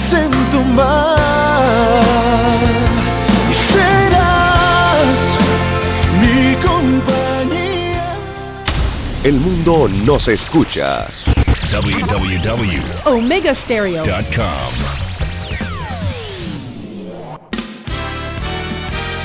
Viviremos en tu mar y serás mi compañía. El mundo nos escucha. www.omegastereo.com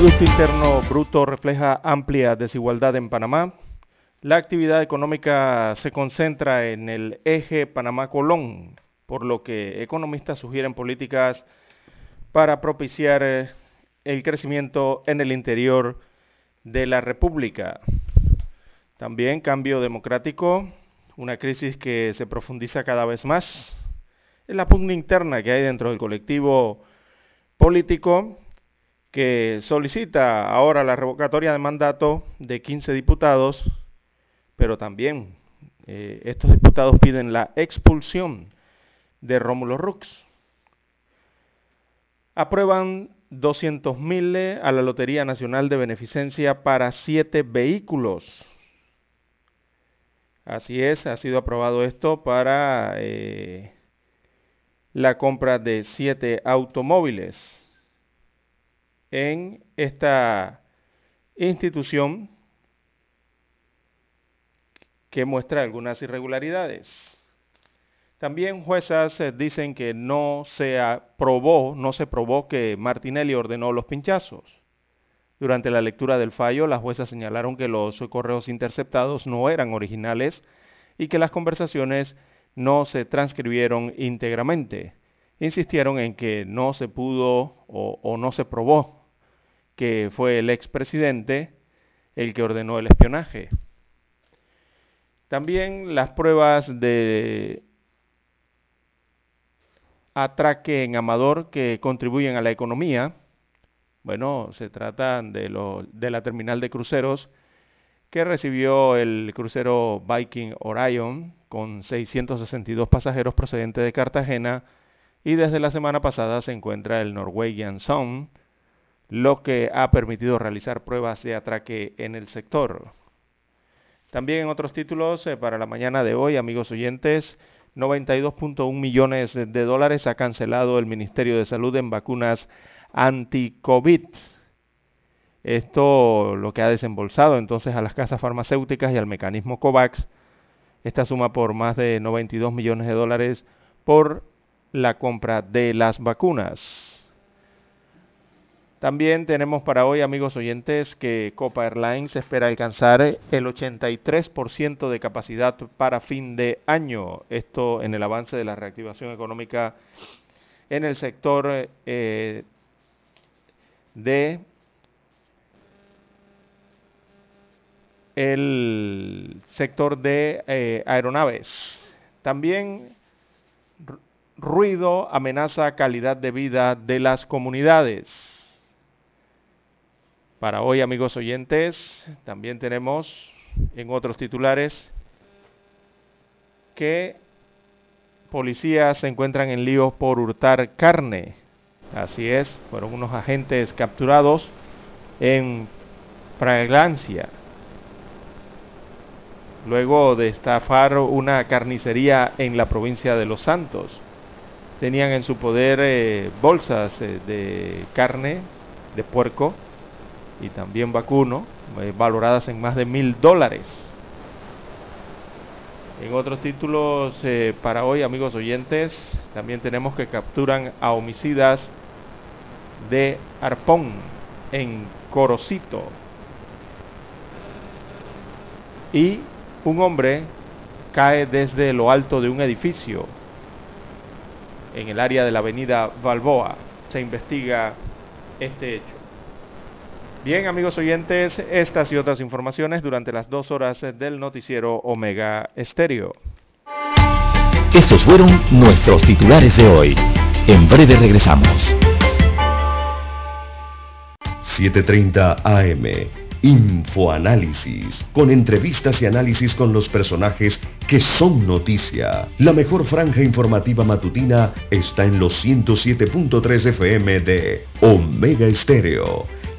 Producto Interno Bruto refleja amplia desigualdad en Panamá. La actividad económica se concentra en el eje Panamá-Colón, por lo que economistas sugieren políticas para propiciar eh, el crecimiento en el interior de la República. También cambio democrático, una crisis que se profundiza cada vez más. Es la pugna interna que hay dentro del colectivo político que solicita ahora la revocatoria de mandato de 15 diputados, pero también eh, estos diputados piden la expulsión de Rómulo Rux. Aprueban 200 mil a la Lotería Nacional de Beneficencia para siete vehículos. Así es, ha sido aprobado esto para eh, la compra de siete automóviles en esta institución que muestra algunas irregularidades. También juezas eh, dicen que no se aprobó, no se probó que Martinelli ordenó los pinchazos. Durante la lectura del fallo, las juezas señalaron que los correos interceptados no eran originales y que las conversaciones no se transcribieron íntegramente. Insistieron en que no se pudo o, o no se probó que fue el expresidente el que ordenó el espionaje. También las pruebas de atraque en Amador que contribuyen a la economía. Bueno, se trata de, lo, de la terminal de cruceros que recibió el crucero Viking Orion con 662 pasajeros procedentes de Cartagena y desde la semana pasada se encuentra el Norwegian Sun lo que ha permitido realizar pruebas de atraque en el sector. También en otros títulos eh, para la mañana de hoy, amigos oyentes, 92.1 millones de dólares ha cancelado el Ministerio de Salud en vacunas anti-COVID. Esto lo que ha desembolsado entonces a las casas farmacéuticas y al mecanismo COVAX, esta suma por más de 92 millones de dólares por la compra de las vacunas. También tenemos para hoy, amigos oyentes, que Copa Airlines espera alcanzar el 83% de capacidad para fin de año. Esto en el avance de la reactivación económica en el sector eh, de el sector de eh, aeronaves. También ruido amenaza calidad de vida de las comunidades. Para hoy, amigos oyentes, también tenemos en otros titulares que policías se encuentran en líos por hurtar carne. Así es, fueron unos agentes capturados en Fragancia. Luego de estafar una carnicería en la provincia de Los Santos. Tenían en su poder eh, bolsas eh, de carne de puerco y también vacuno, eh, valoradas en más de mil dólares. En otros títulos eh, para hoy, amigos oyentes, también tenemos que capturan a homicidas de Arpón en Corocito. y un hombre cae desde lo alto de un edificio en el área de la avenida Balboa. Se investiga este hecho. Bien, amigos oyentes, estas y otras informaciones durante las dos horas del noticiero Omega Estéreo. Estos fueron nuestros titulares de hoy. En breve regresamos. 7.30 AM. Infoanálisis, con entrevistas y análisis con los personajes que son noticia. La mejor franja informativa matutina está en los 107.3 FM de Omega Estéreo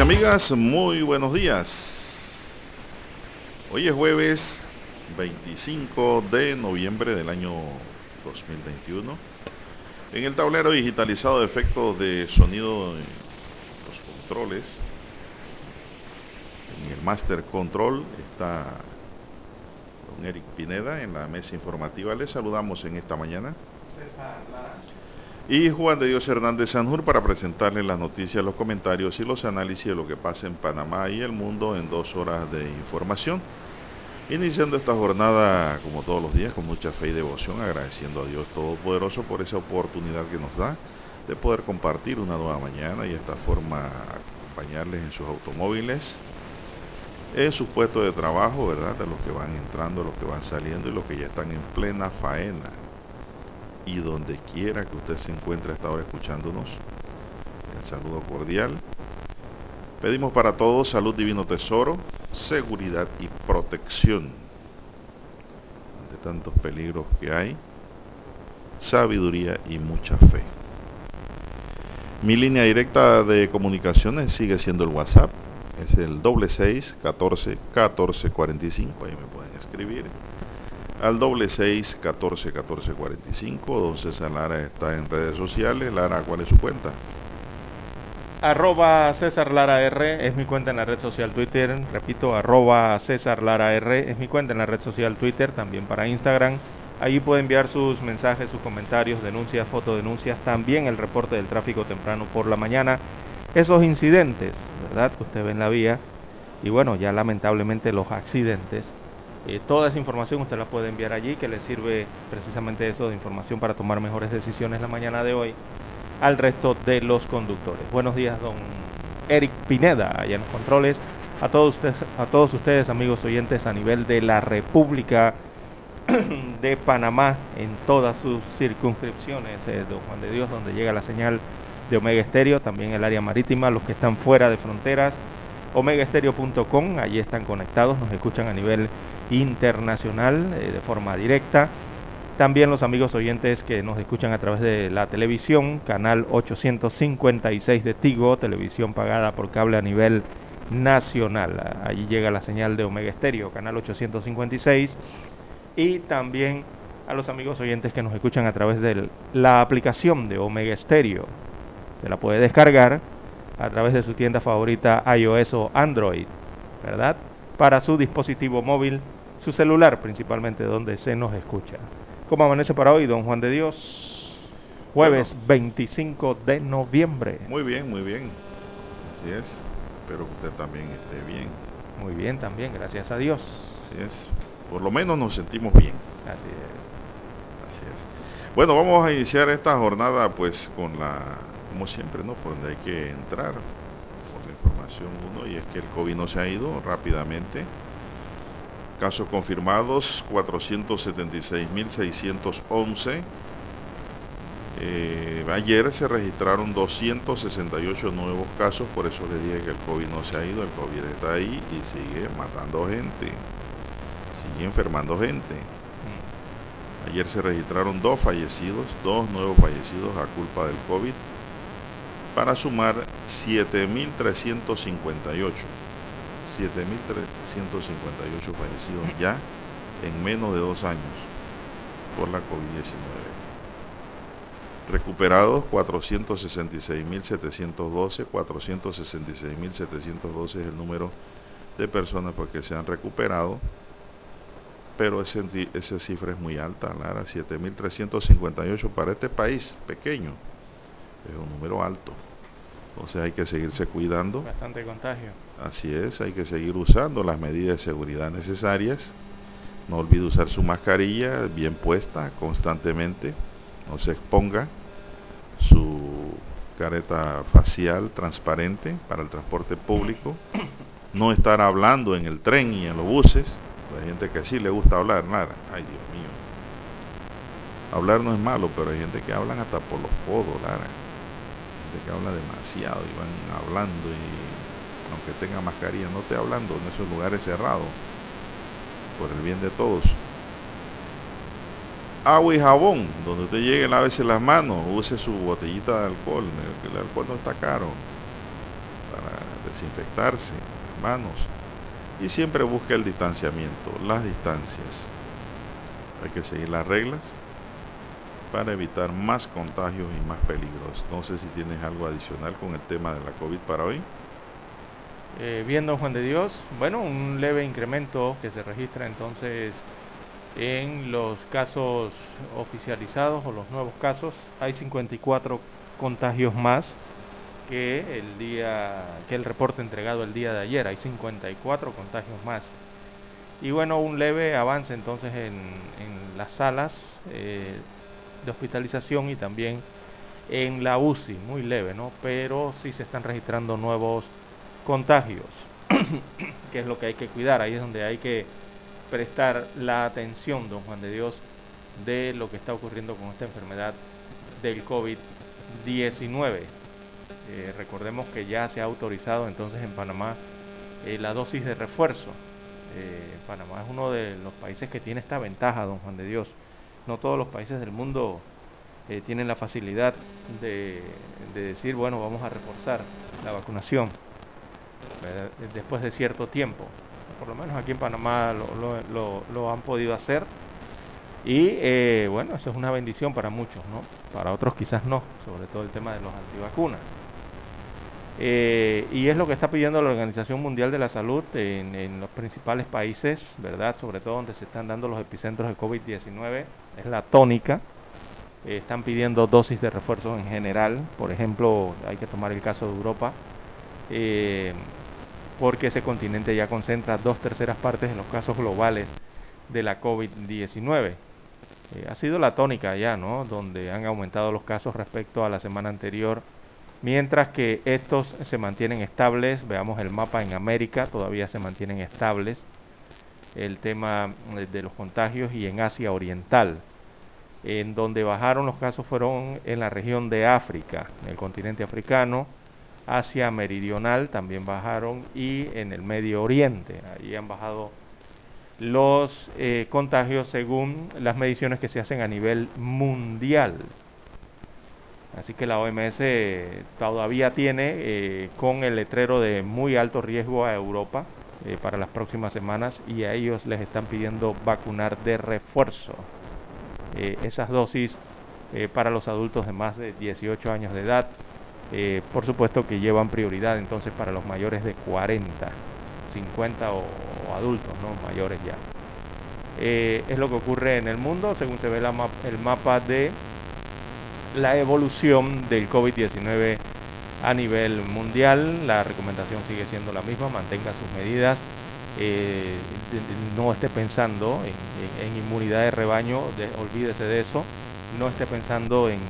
Amigas, muy buenos días. Hoy es jueves 25 de noviembre del año 2021. En el tablero digitalizado de efectos de sonido los controles, en el Master Control está don Eric Pineda en la mesa informativa. Les saludamos en esta mañana y Juan de Dios Hernández Sanjur para presentarles las noticias, los comentarios y los análisis de lo que pasa en Panamá y el mundo en dos horas de información. Iniciando esta jornada, como todos los días, con mucha fe y devoción, agradeciendo a Dios Todopoderoso por esa oportunidad que nos da de poder compartir una nueva mañana y de esta forma acompañarles en sus automóviles, en sus puestos de trabajo, ¿verdad? De los que van entrando, los que van saliendo y los que ya están en plena faena y donde quiera que usted se encuentre hasta ahora escuchándonos. El saludo cordial. Pedimos para todos salud divino tesoro, seguridad y protección ante tantos peligros que hay, sabiduría y mucha fe. Mi línea directa de comunicaciones sigue siendo el WhatsApp, es el doble seis catorce catorce cuarenta y cinco, ahí me pueden escribir al doble seis catorce catorce cuarenta y cinco. Don César Lara está en redes sociales. Lara, ¿cuál es su cuenta? Arroba César Lara R es mi cuenta en la red social Twitter. Repito, arroba César Lara R es mi cuenta en la red social Twitter, también para Instagram. Allí puede enviar sus mensajes, sus comentarios, denuncias, fotodenuncias, también el reporte del tráfico temprano por la mañana. Esos incidentes, ¿verdad? Usted ve en la vía. Y bueno, ya lamentablemente los accidentes eh, toda esa información usted la puede enviar allí, que le sirve precisamente eso de información para tomar mejores decisiones la mañana de hoy al resto de los conductores. Buenos días, don Eric Pineda, allá en los controles. A todos ustedes, a todos ustedes amigos oyentes, a nivel de la República de Panamá, en todas sus circunscripciones, eh, don Juan de Dios, donde llega la señal de Omega Estéreo, también el área marítima, los que están fuera de fronteras, omegaestereo.com, allí están conectados, nos escuchan a nivel internacional eh, de forma directa. También los amigos oyentes que nos escuchan a través de la televisión, canal 856 de Tigo, televisión pagada por cable a nivel nacional. Allí llega la señal de Omega Estéreo, canal 856. Y también a los amigos oyentes que nos escuchan a través de la aplicación de Omega Stereo. Se la puede descargar a través de su tienda favorita iOS o Android, ¿verdad? Para su dispositivo móvil su celular principalmente donde se nos escucha. ¿Cómo amanece para hoy, don Juan de Dios? Jueves 25 de noviembre. Muy bien, muy bien. Así es. Espero que usted también esté bien. Muy bien también, gracias a Dios. Así es. Por lo menos nos sentimos bien. Así es. Así es. Bueno, vamos a iniciar esta jornada pues con la, como siempre, ¿no? Por donde hay que entrar, por la información uno, y es que el COVID no se ha ido rápidamente Casos confirmados 476.611. Eh, ayer se registraron 268 nuevos casos, por eso le dije que el COVID no se ha ido, el COVID está ahí y sigue matando gente, sigue enfermando gente. Mm. Ayer se registraron dos fallecidos, dos nuevos fallecidos a culpa del COVID, para sumar 7.358. 7.358 fallecidos ya en menos de dos años por la COVID-19. Recuperados 466.712, 466.712 es el número de personas porque se han recuperado, pero ese, esa cifra es muy alta, Lara, 7.358 para este país pequeño, es un número alto. Entonces hay que seguirse cuidando. Bastante contagio. Así es, hay que seguir usando las medidas de seguridad necesarias. No olvide usar su mascarilla bien puesta constantemente. No se exponga su careta facial transparente para el transporte público, no estar hablando en el tren y en los buses, hay gente que sí le gusta hablar, nada, ay Dios mío. Hablar no es malo, pero hay gente que hablan hasta por los codos, Lara. Que habla demasiado y van hablando y aunque tenga mascarilla, no esté hablando en esos lugares cerrados, por el bien de todos agua y jabón. Donde usted llegue, lávese las manos, use su botellita de alcohol. El, alcohol no está caro para desinfectarse las manos. Y siempre busque el distanciamiento, las distancias. Hay que seguir las reglas para evitar más contagios y más peligros. No sé si tienes algo adicional con el tema de la COVID para hoy. Eh, viendo Juan de Dios, bueno, un leve incremento que se registra entonces en los casos oficializados o los nuevos casos hay 54 contagios más que el día que el reporte entregado el día de ayer. Hay 54 contagios más. Y bueno, un leve avance entonces en, en las salas eh, de hospitalización y también en la UCI, muy leve, ¿no? Pero sí se están registrando nuevos contagios, que es lo que hay que cuidar. Ahí es donde hay que prestar la atención, don Juan de Dios, de lo que está ocurriendo con esta enfermedad del COVID-19. Eh, recordemos que ya se ha autorizado entonces en Panamá eh, la dosis de refuerzo. Eh, Panamá es uno de los países que tiene esta ventaja, don Juan de Dios. No todos los países del mundo tienen la facilidad de, de, decir, bueno, vamos a reforzar la vacunación después de cierto tiempo por lo menos aquí en Panamá lo, han podido hacer. Y eh, bueno, eso es una bendición para muchos, ¿no? Para otros quizás no, sobre todo el tema de los antivacunas. Eh, y es lo que está pidiendo la Organización Mundial de la Salud en, los principales países, ¿verdad? Sobre todo donde se están dando los epicentros de COVID-19, es la tónica. Eh, están pidiendo dosis de refuerzo en general, por ejemplo, hay que tomar el caso de Europa porque ese continente ya concentra dos terceras partes en los casos globales de la COVID-19. Eh, ha sido la tónica ya, ¿no? Donde han aumentado los casos respecto a la semana anterior, mientras que estos se mantienen estables. Veamos el mapa en América, todavía se mantienen estables el tema de los contagios y en Asia Oriental. En donde bajaron los casos fueron en la región de África, en el continente africano, Asia Meridional también bajaron y en el Medio Oriente. Ahí han bajado los eh, contagios según las mediciones que se hacen a nivel mundial. Así que la OMS todavía tiene eh, con el letrero de muy alto riesgo a Europa eh, para las próximas semanas y a ellos les están pidiendo vacunar de refuerzo. esas dosis para los adultos de más de 18 años de edad eh, por supuesto que llevan prioridad entonces para los mayores de 40, 50 o, adultos, ¿no? Mayores ya. Eh, es lo que ocurre en el mundo según se ve el mapa de la evolución del COVID-19 a nivel mundial. La recomendación sigue siendo la misma, mantenga sus medidas, eh, no esté pensando en, inmunidad de rebaño, olvídese de eso, no esté pensando en,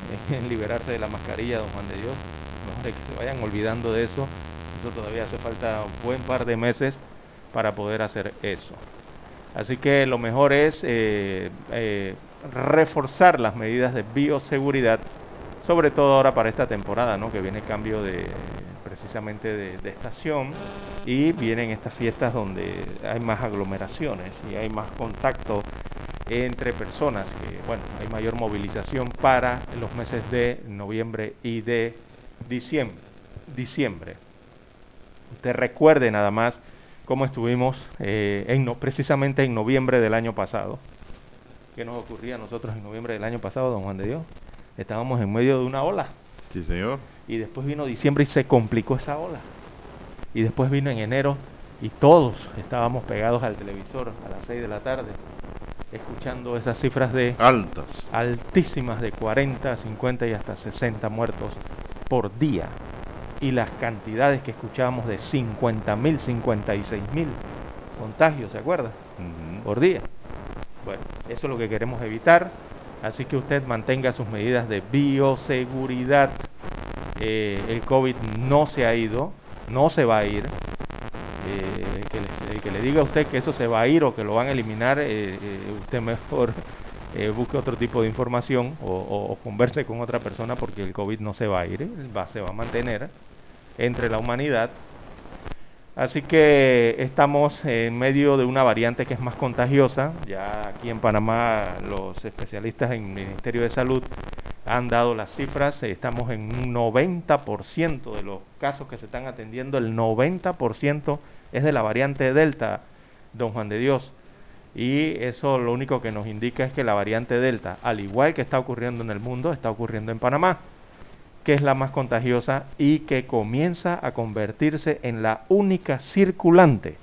liberarse de la mascarilla, don Juan de Dios, que se vayan olvidando de eso. Eso todavía hace falta un buen par de meses para poder hacer eso. Así que lo mejor es eh, eh, reforzar las medidas de bioseguridad sobre todo ahora para esta temporada, ¿no? Que viene cambio de precisamente de, estación y vienen estas fiestas donde hay más aglomeraciones y hay más contacto entre personas, que bueno, hay mayor movilización para los meses de noviembre y de diciembre. diciembre. Usted recuerde nada más cómo estuvimos eh, en precisamente en noviembre del año pasado. ¿Qué nos ocurría a nosotros en noviembre del año pasado, don Juan de Dios? Estábamos en medio de una ola. Sí, señor. Y después vino diciembre y se complicó esa ola. Y después vino en enero y todos estábamos pegados al televisor a las 6 de la tarde, escuchando esas cifras de... Altas. Altísimas de 40, 50 y hasta 60 muertos por día. Y las cantidades que escuchábamos de 50 mil, 56 mil contagios, ¿se acuerda? Por día. Bueno, eso es lo que queremos evitar. Así que usted mantenga sus medidas de bioseguridad. Eh, el COVID no se ha ido, no se va a ir. Eh, que, le, diga a usted que eso se va a ir o que lo van a eliminar, eh, usted mejor busque otro tipo de información o, converse con otra persona porque el COVID no se va a ir, va, se va a mantener entre la humanidad Así que estamos en medio de una variante que es más contagiosa. Ya aquí en Panamá los especialistas en el Ministerio de Salud han dado las cifras. Estamos en un 90% de los casos que se están atendiendo. El 90% es de la variante Delta, don Juan de Dios. Y eso lo único que nos indica es que la variante Delta, al igual que está ocurriendo en el mundo, está ocurriendo en Panamá que es la más contagiosa y que comienza a convertirse en la única circulante.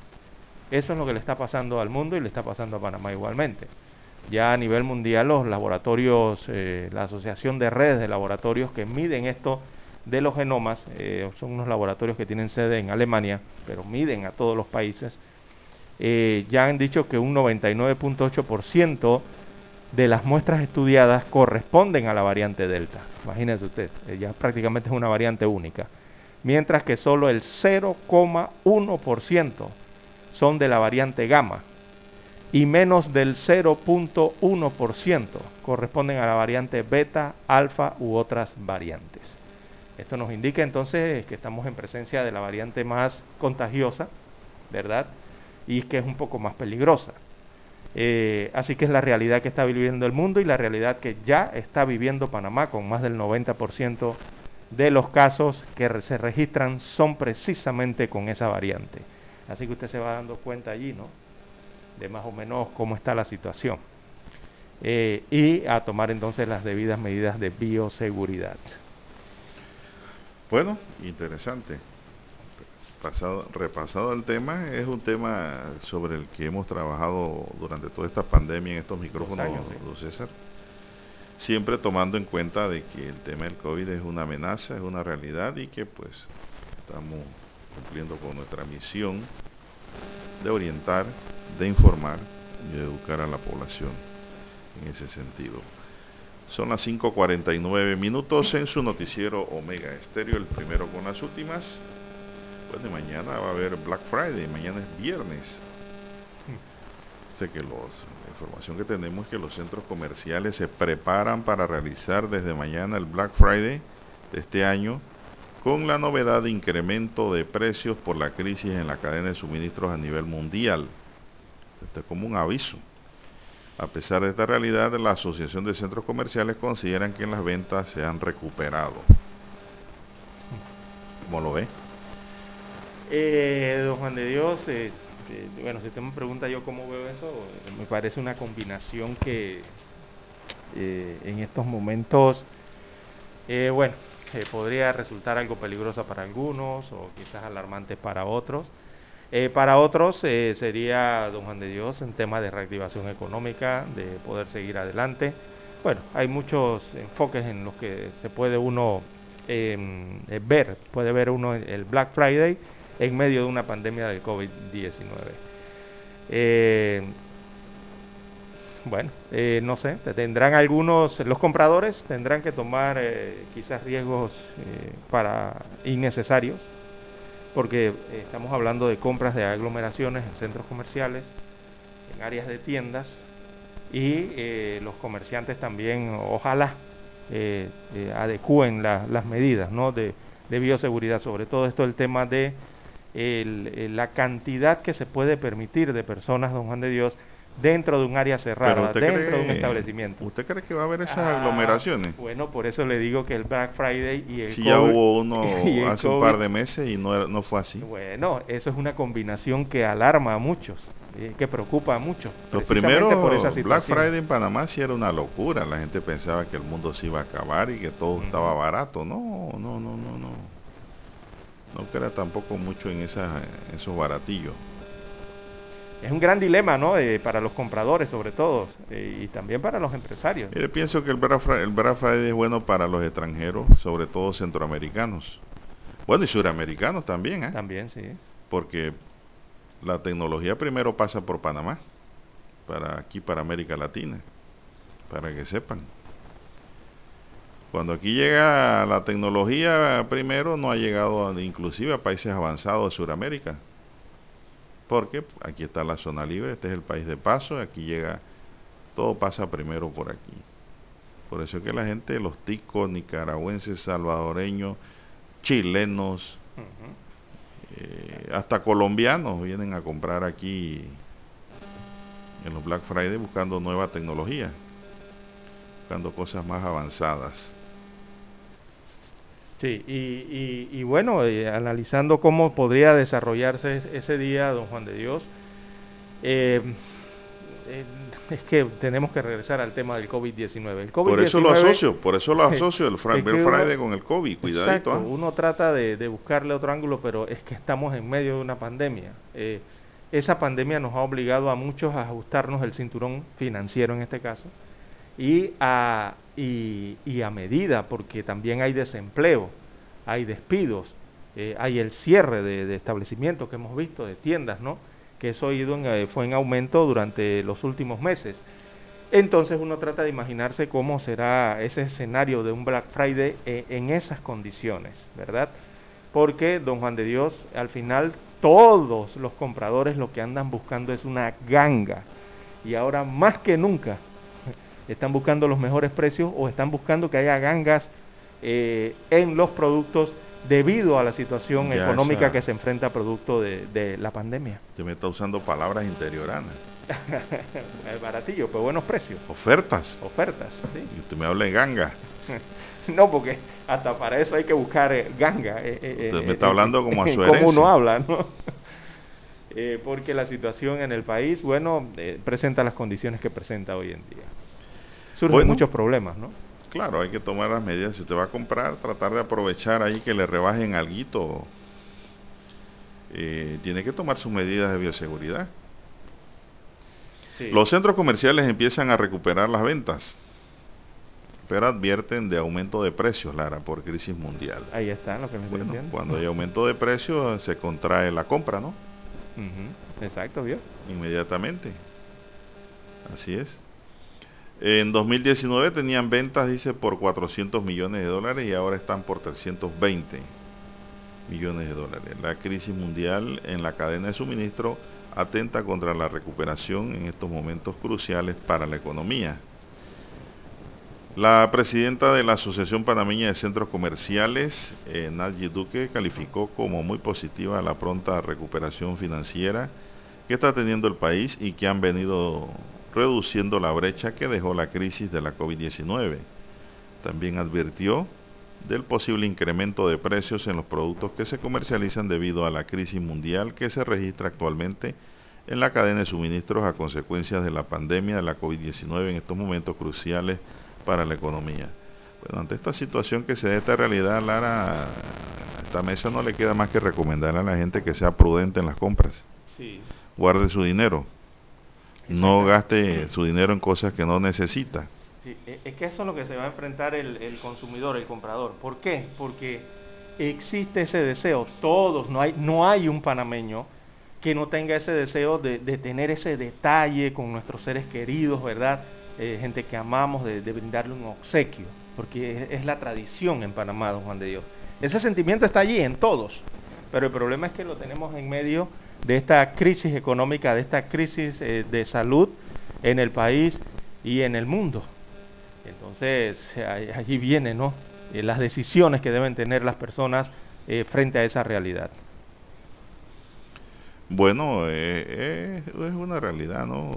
Eso es lo que le está pasando al mundo y le está pasando a Panamá igualmente. Ya a nivel mundial los laboratorios, eh, la Asociación de Redes de Laboratorios que miden esto de los genomas, eh, son unos laboratorios que tienen sede en Alemania, pero miden a todos los países, eh, ya han dicho que un 99.8% de las muestras estudiadas corresponden a la variante Delta. Imagínese usted, ya prácticamente es una variante única. Mientras que solo el 0,1% son de la variante Gamma y menos del 0.1% corresponden a la variante Beta, Alfa u otras variantes. Esto nos indica entonces que estamos en presencia de la variante más contagiosa, ¿verdad? Y que es un poco más peligrosa. Eh, así que es la realidad que está viviendo el mundo y la realidad que ya está viviendo Panamá con más del 90% de los casos que se registran son precisamente con esa variante. Así que usted se va dando cuenta allí, ¿no? De más o menos cómo está la situación. Eh, y a tomar entonces las debidas medidas de bioseguridad. Bueno, interesante pasado, repasado el tema, es un tema sobre el que hemos trabajado durante toda esta pandemia en estos micrófonos, César. Siempre tomando en cuenta de que el tema del COVID es una amenaza, es una realidad y que pues estamos cumpliendo con nuestra misión de orientar, de informar y de educar a la población en ese sentido. Son las 5.49 minutos en su noticiero Omega Estéreo, el primero con las últimas. Pues de mañana va a haber Black Friday, mañana es viernes. Sé que los, la información que tenemos es que los centros comerciales se preparan para realizar desde mañana el Black Friday de este año con la novedad de incremento de precios por la crisis en la cadena de suministros a nivel mundial. Esto es como un aviso. A pesar de esta realidad, la Asociación de Centros Comerciales consideran que las ventas se han recuperado. ¿Cómo lo ve? Eh, don Juan de Dios, eh, eh, bueno, si usted me pregunta yo cómo veo eso, me parece una combinación que en estos momentos, bueno, podría resultar algo peligrosa para algunos o quizás alarmante para otros. para otros sería, don Juan de Dios, en tema de reactivación económica, de poder seguir adelante. Bueno, hay muchos enfoques en los que se puede uno em, ver, puede ver uno el Black Friday en medio de una pandemia del COVID-19. Eh, bueno, eh, no sé, tendrán algunos, los compradores tendrán que tomar eh, quizás riesgos para innecesarios, porque estamos hablando de compras de aglomeraciones en centros comerciales, en áreas de tiendas, y los comerciantes también, ojalá, eh, eh, adecúen las medidas ¿no? de, de, bioseguridad, sobre todo esto el tema de la cantidad que se puede permitir de personas, don Juan de Dios, dentro de un área cerrada, dentro de un establecimiento. ¿Usted cree que va a haber esas ah, aglomeraciones? Bueno, por eso le digo que el Black Friday y el Si ya hubo uno hace un par de meses y no, no fue así. Bueno, eso es una combinación que alarma a muchos, eh, que preocupa a muchos. Los primeros por esa Black Friday en Panamá sí era una locura. La gente pensaba que el mundo se iba a acabar y que todo estaba barato. No, no, no, no, no. No crea tampoco mucho en, esa, esos baratillos es un gran dilema, ¿no? Eh, para los compradores, sobre todo, eh, y también para los empresarios. Yo pienso que el Black, Friday, es bueno para los extranjeros, sobre todo centroamericanos. Bueno, y suramericanos también, ¿eh? También, sí. Porque la tecnología primero pasa por Panamá, para aquí, para América Latina, para que sepan. Cuando aquí llega la tecnología primero, no ha llegado inclusive a países avanzados de Sudamérica porque aquí está la zona libre, este es el país de paso, aquí llega, todo pasa primero por aquí. Por eso es que la gente, los ticos, nicaragüenses, salvadoreños, chilenos, eh, hasta colombianos vienen a comprar aquí en los Black Friday buscando nueva tecnología, buscando cosas más avanzadas. Sí, y, bueno, eh, analizando cómo podría desarrollarse ese día, don Juan de Dios, eh, eh, es que tenemos que regresar al tema del COVID-19. COVID por eso lo asocio, por eso lo asocio el Friday con el COVID, cuidadito. Exacto, uno trata de, buscarle otro ángulo, pero es que estamos en medio de una pandemia. esa pandemia nos ha obligado a muchos a ajustarnos el cinturón financiero en este caso y a y, a medida, porque también hay desempleo, hay despidos, eh, hay el cierre de, establecimientos que hemos visto, de tiendas, ¿no? Que eso ido eh, fue en aumento durante los últimos meses. Entonces uno trata de imaginarse cómo será ese escenario de un Black Friday eh, en esas condiciones, ¿verdad? Porque, don Juan de Dios, al final todos los compradores lo que andan buscando es una ganga. Y ahora más que nunca están buscando los mejores precios o están buscando que haya gangas eh, en los productos debido a la situación económica que se enfrenta producto de, la pandemia. Usted me está usando palabras interioranas. Baratillo, pero buenos precios. Ofertas. Ofertas, sí. Y usted me habla de ganga. no, porque hasta para eso hay que buscar eh, ganga. Eh, usted me está hablando como a su herencia. Como uno habla, ¿no? porque la situación en el país, bueno, presenta las condiciones que presenta hoy en día surgen muchos problemas, ¿no? Claro, hay que tomar las medidas. Si usted va a comprar, tratar de aprovechar ahí que le rebajen algo. Eh, tiene que tomar sus medidas de bioseguridad. Los centros comerciales empiezan a recuperar las ventas, pero advierten de aumento de precios, Lara, por crisis mundial. Ahí está lo que me bueno, Cuando hay aumento de precios, se contrae la compra, ¿no? Exacto, ¿vio? Inmediatamente. Así es. En 2019 tenían ventas, dice, por 400 millones de dólares y ahora están por 320 millones de dólares. La crisis mundial en la cadena de suministro atenta contra la recuperación en estos momentos cruciales para la economía. La presidenta de la Asociación Panameña de Centros Comerciales, eh, Duque, calificó como muy positiva la pronta recuperación financiera que está teniendo el país y que han venido reduciendo la brecha que dejó la crisis de la COVID-19. También advirtió del posible incremento de precios en los productos que se comercializan debido a la crisis mundial que se registra actualmente en la cadena de suministros a consecuencias de la pandemia de la COVID-19 en estos momentos cruciales para la economía. Bueno, ante esta situación que se da esta realidad, Lara, a esta mesa no le queda más que recomendarle a la gente que sea prudente en las compras. Guarde su dinero no gaste su dinero en cosas que no necesita. E, es que eso es lo que se va a enfrentar el, consumidor, el comprador. ¿Por qué? Porque existe ese deseo. Todos, no hay, no hay un panameño que no tenga ese deseo de, tener ese detalle con nuestros seres queridos, ¿verdad? Eh, gente que amamos, de, brindarle un obsequio, porque es, es, la tradición en Panamá, don Juan de Dios. Ese sentimiento está allí en todos, pero el problema es que lo tenemos en medio de esta crisis económica, de esta crisis eh, de salud en el país y en el mundo. Entonces, allí viene, ¿no? Eh, las decisiones que deben tener las personas eh, frente a esa realidad. Bueno, eh, es una realidad, ¿no?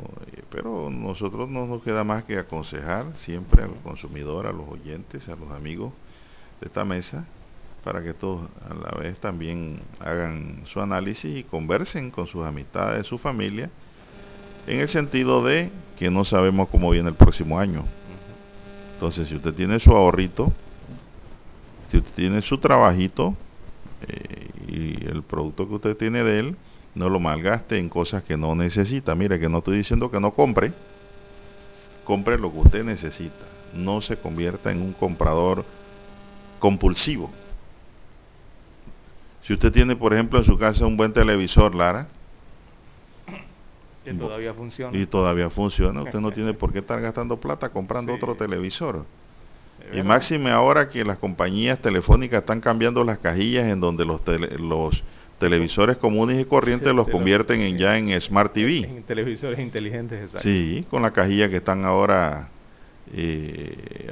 Pero nosotros no nos queda más que aconsejar siempre al consumidor, a los oyentes, a los amigos de esta mesa, para que todos a la vez también hagan su análisis y conversen con sus amistades, su familia, en el sentido de que no sabemos cómo viene el próximo año. Entonces, si usted tiene su ahorrito, si usted tiene su trabajito eh, y el producto que usted tiene de él, no lo malgaste en cosas que no necesita. Mire que no estoy diciendo que no compre, compre lo que usted necesita. No se convierta en un comprador compulsivo. Si usted tiene, por ejemplo, en su casa un buen televisor, Lara, que todavía funciona. Y todavía funciona. Usted no tiene por qué estar gastando plata comprando otro televisor. Y máxime ahora que las compañías telefónicas están cambiando las cajillas en donde los, los televisores comunes y corrientes los convierten en ya en Smart TV. En televisores inteligentes, exacto. Sí, con la cajilla que están ahora... Eh,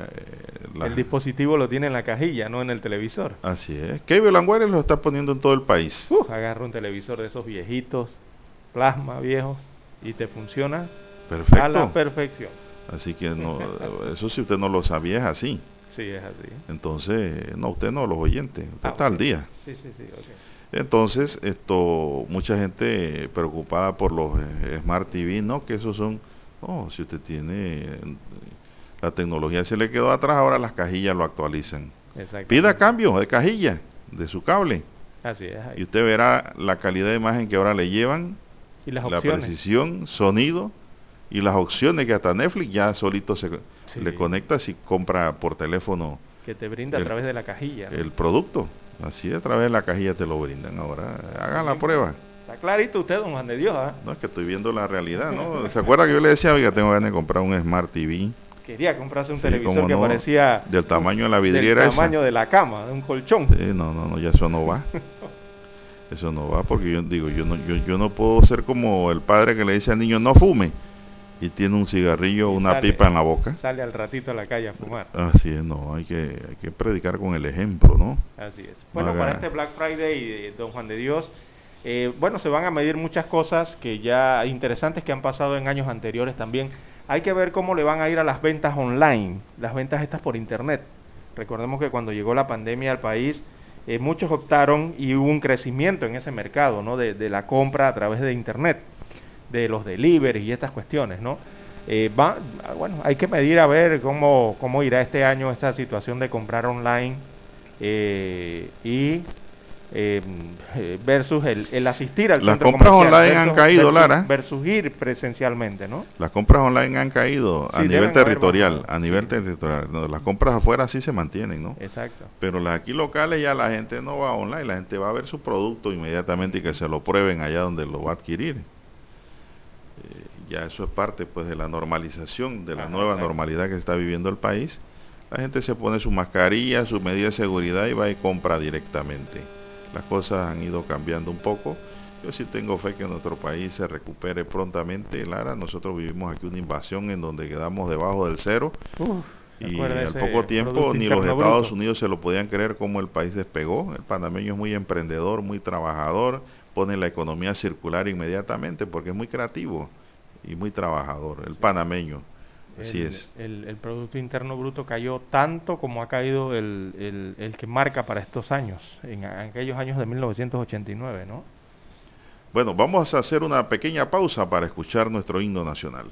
el dispositivo lo tiene en la cajilla, no en el televisor. Así es. Cable Wireless lo está poniendo en todo el país. Uh, agarra un televisor de esos viejitos, plasma viejos, y te funciona Perfecto. a la perfección. Así que no, eso si usted no lo sabía es así. Sí, es así. Entonces, no, usted no, los oyentes, usted ah, está al día. Sí, sí, sí, Entonces, esto, mucha gente preocupada por los eh, Smart TV, no, que esos son, no, si usted tiene, la tecnología se le quedó atrás, ahora las cajillas lo actualizan. Pida cambio de cajilla, de su cable. Así es. Y usted verá la calidad de imagen que ahora le llevan, ¿Y la precisión, sonido, y las opciones que hasta Netflix ya solito se le conecta si compra por teléfono. Que te brinda a través de la cajilla. El producto. Así a través de la cajilla te lo brindan. Ahora hagan la prueba. Está clarito usted, don Juan de Dios. ¿ah? No, es que estoy viendo la realidad, ¿no? ¿Se acuerda que yo le decía, oiga, tengo ganas de comprar un Smart TV? Quería comprarse un televisor que parecía... Del tamaño de la vidriera Del tamaño de la cama, de un colchón. no, no, no, ya eso no va. eso no va porque yo digo, yo no, yo, yo no puedo ser como el padre que le dice al niño, no fume y tiene un cigarrillo, una pipa en la boca. Sale al ratito a la calle a fumar. Así es, no, hay que, hay que predicar con el ejemplo, ¿no? Así es. Bueno, para este Black Friday, don Juan de Dios, eh, bueno, se van a medir muchas cosas que ya interesantes que han pasado en años anteriores también. Hay que ver cómo le van a ir a las ventas online, las ventas estas por internet. Recordemos que cuando llegó la pandemia al país, eh, muchos optaron y hubo un crecimiento en ese mercado, ¿no? De, la compra a través de internet de los deliveries y estas cuestiones, ¿no? Eh, bueno, hay que medir a ver cómo, cómo irá este año esta situación de comprar online eh, y eh, versus el, asistir al Las compras online han caído, Lara. Versus ir presencialmente, ¿no? Las compras online han caído a nivel territorial, a nivel territorial. las compras afuera sí se mantienen, ¿no? Exacto. Pero las aquí locales ya la gente no va online, la gente va a ver su producto inmediatamente y que se lo prueben allá donde lo va a adquirir ya eso es parte pues de la normalización, de la nueva normalidad que está viviendo el país. La gente se pone su mascarilla, su medida de seguridad y va y compra directamente. Las cosas han ido cambiando un poco. Yo sí tengo fe que nuestro país se recupere prontamente. Lara, nosotros vivimos aquí una invasión en donde quedamos debajo del cero. y al poco tiempo ni los Estados Unidos se lo podían creer como el país despegó. El panameño es muy emprendedor, muy trabajador, pone la economía circular inmediatamente porque es muy creativo y muy trabajador, el panameño. Así es. El, Producto Interno Bruto cayó tanto como ha caído el, el, que marca para estos años, en, aquellos años de 1989, ¿no? Bueno, vamos a hacer una pequeña pausa para escuchar nuestro himno nacional.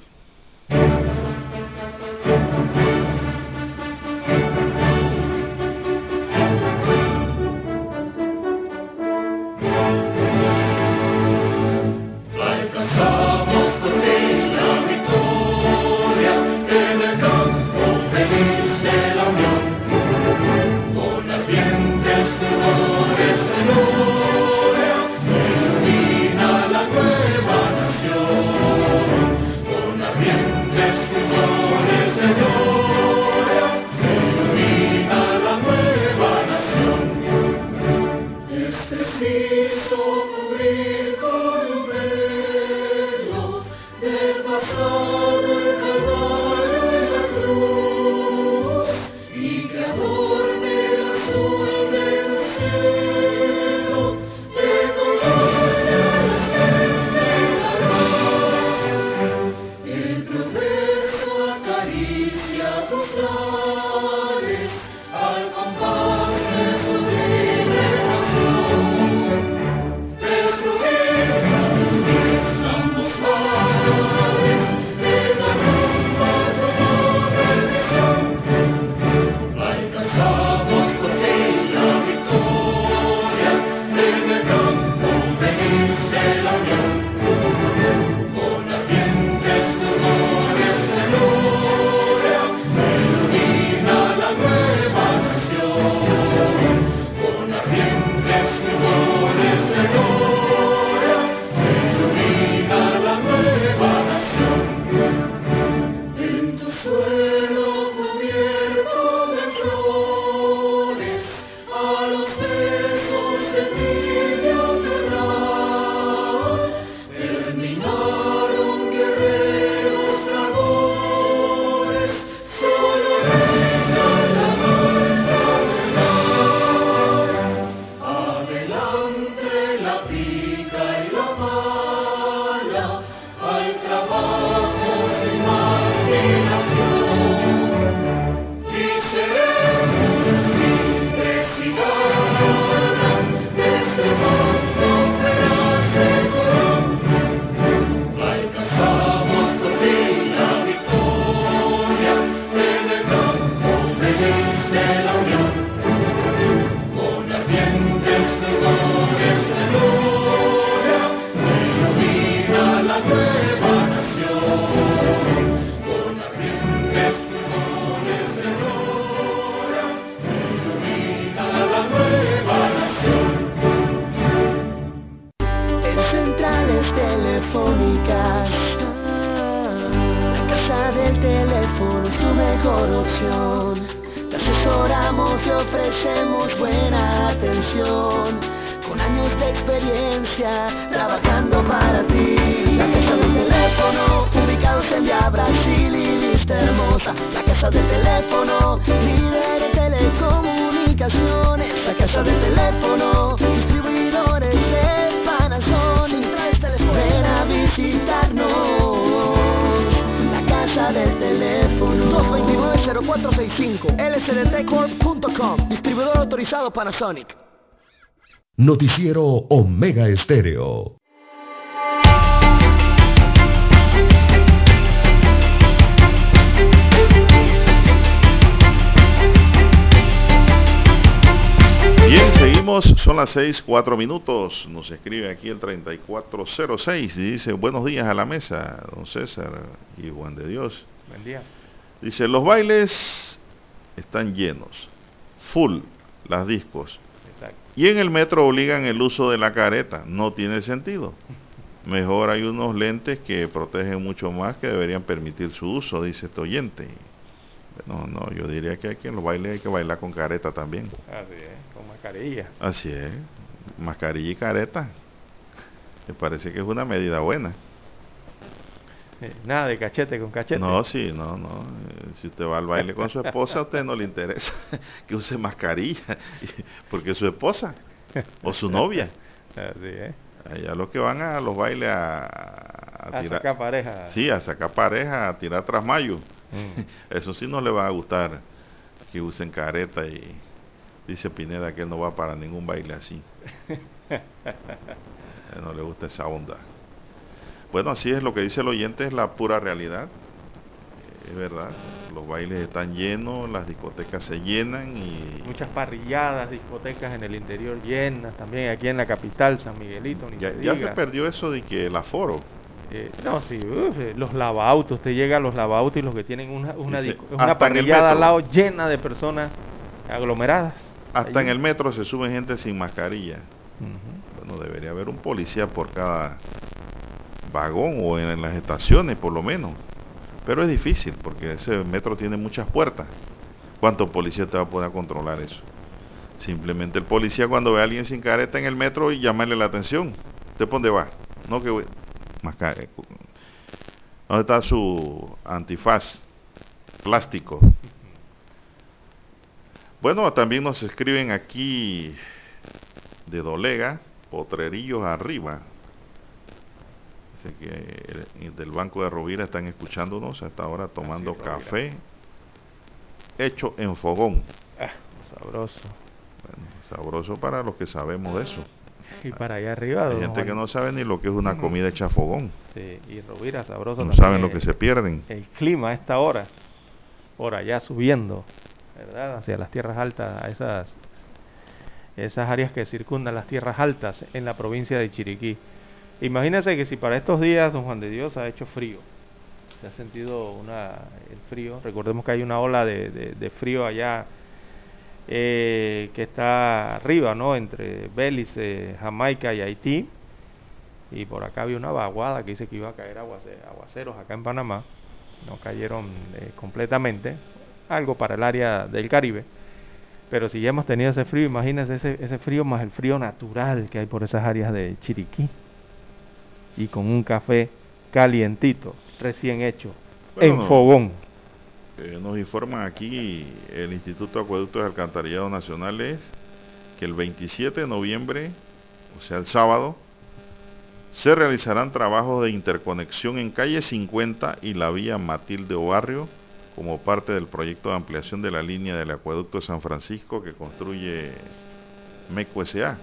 Panasonic Noticiero Omega Estéreo Bien, seguimos, son las 6, 4 minutos. Nos escribe aquí el 3406 y dice, buenos días a la mesa, don César y Juan de Dios. Buen día. Dice, los bailes están llenos, full las discos. Exacto. Y en el metro obligan el uso de la careta. No tiene sentido. Mejor hay unos lentes que protegen mucho más que deberían permitir su uso, dice este oyente. No, no, yo diría que aquí en los bailes hay que bailar con careta también. Así es, con mascarilla. Así es, mascarilla y careta. Me parece que es una medida buena. Eh, nada de cachete con cachete. No, sí, no, no. Eh, si usted va al baile con su esposa, a usted no le interesa que use mascarilla, porque es su esposa o su novia. Así es. Allá los que van a los bailes a, a, tirar. sacar pareja. Sí, a sacar pareja, a tirar tras mayo. Mm. Eso sí no le va a gustar que usen careta y dice Pineda que él no va para ningún baile así. él no le gusta esa onda. Bueno, así es lo que dice el oyente, es la pura realidad. Es verdad, los bailes están llenos, las discotecas se llenan y... Muchas parrilladas, discotecas en el interior llenas, también aquí en la capital, San Miguelito. ya, se, ya se perdió eso de que el aforo eh, no, sí, eh, los lavautos, te llega a los lavautos y los que tienen una, una, una parrillada al lado llena de personas aglomeradas. Hasta en el metro se sube gente sin mascarilla. Bueno, debería haber un policía por cada vagón o en, las estaciones por lo menos. Pero es difícil porque ese metro tiene muchas puertas. ¿Cuántos policías te va a poder controlar eso? Simplemente el policía cuando ve a alguien sin careta en el metro y llamarle la atención. ¿Usted dónde va? No que ¿Dónde está su antifaz plástico? Bueno, también nos escriben aquí de Dolega, Potrerillos arriba. Dice que del Banco de Rovira están escuchándonos hasta ahora tomando café hecho en fogón. Ah, sabroso. Bueno, sabroso para los que sabemos de eso. Y para allá arriba. Hay gente que no sabe ni lo que es una comida hecha a fogón. Sí, y Rovira sabroso. No saben lo que se pierden. El clima a esta hora, por allá subiendo, ¿verdad? Hacia las tierras altas, a esas, esas áreas que circundan las tierras altas en la provincia de Chiriquí. Imagínense que si para estos días, don Juan de Dios, ha hecho frío, se ha sentido una, el frío, recordemos que hay una ola de, frío allá eh, que está arriba, ¿no? Entre Belice, Jamaica y Haití. Y por acá había una vaguada que dice que iba a caer aguaceros acá en Panamá. No cayeron eh, completamente. Algo para el área del Caribe. Pero si ya hemos tenido ese frío, imagínense ese, ese frío más el frío natural que hay por esas áreas de Chiriquí. Y con un café calientito, recién hecho, en fogón. Eh, nos informa aquí el Instituto de Acueductos y Alcantarillado Nacionales que el 27 de noviembre, o sea el sábado, se realizarán trabajos de interconexión en calle 50 y la vía Matilde Barrio como parte del proyecto de ampliación de la línea del acueducto de San Francisco que construye MECO S.A.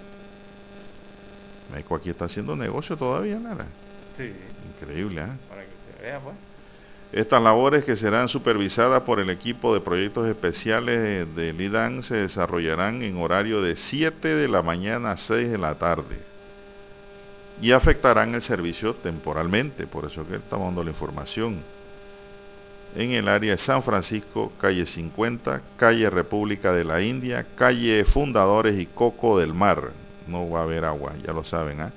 MECO aquí está haciendo negocio todavía, Lara. Sí. Increíble, ¿eh? Para que se vea, pues. Estas labores que serán supervisadas por el equipo de proyectos especiales del IDAN se desarrollarán en horario de 7 de la mañana a 6 de la tarde y afectarán el servicio temporalmente, por eso que estamos dando la información. En el área de San Francisco, calle 50, calle República de la India, calle Fundadores y Coco del Mar. No va a haber agua, ya lo saben. ¿ah?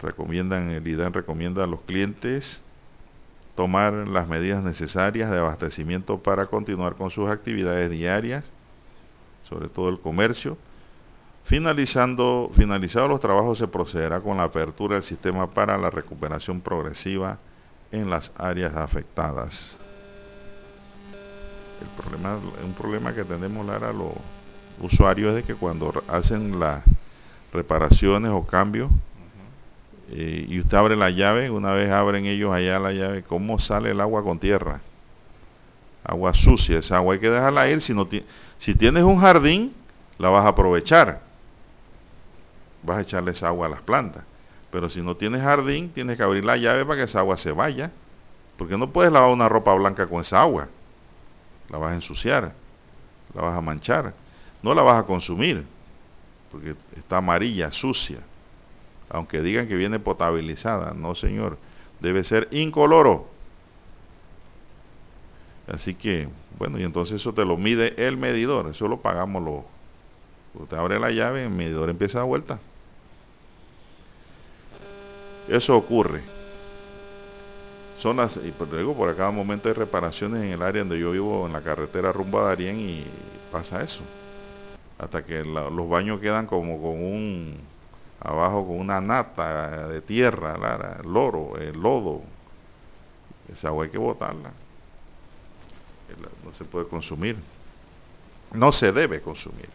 Recomiendan, el IDAN recomienda a los clientes tomar las medidas necesarias de abastecimiento para continuar con sus actividades diarias, sobre todo el comercio. Finalizando, finalizados los trabajos se procederá con la apertura del sistema para la recuperación progresiva en las áreas afectadas. El problema, un problema que tenemos Lara los usuarios es de que cuando hacen las reparaciones o cambios eh, y usted abre la llave, una vez abren ellos allá la llave, ¿cómo sale el agua con tierra? Agua sucia, esa agua hay que dejarla ir. Si, no si tienes un jardín, la vas a aprovechar. Vas a echarle esa agua a las plantas. Pero si no tienes jardín, tienes que abrir la llave para que esa agua se vaya. Porque no puedes lavar una ropa blanca con esa agua. La vas a ensuciar, la vas a manchar. No la vas a consumir, porque está amarilla, sucia. Aunque digan que viene potabilizada. No, señor. Debe ser incoloro. Así que, bueno, y entonces eso te lo mide el medidor. Eso lo pagamos los... Usted abre la llave, el medidor empieza a vuelta. Eso ocurre. Son las, y por, digo, por cada momento hay reparaciones en el área donde yo vivo, en la carretera rumbo a Darien, y pasa eso. Hasta que los baños quedan como con un, abajo con una nata de tierra, el loro, el lodo. Esa agua hay que botarla. No se puede consumir. No se debe consumir.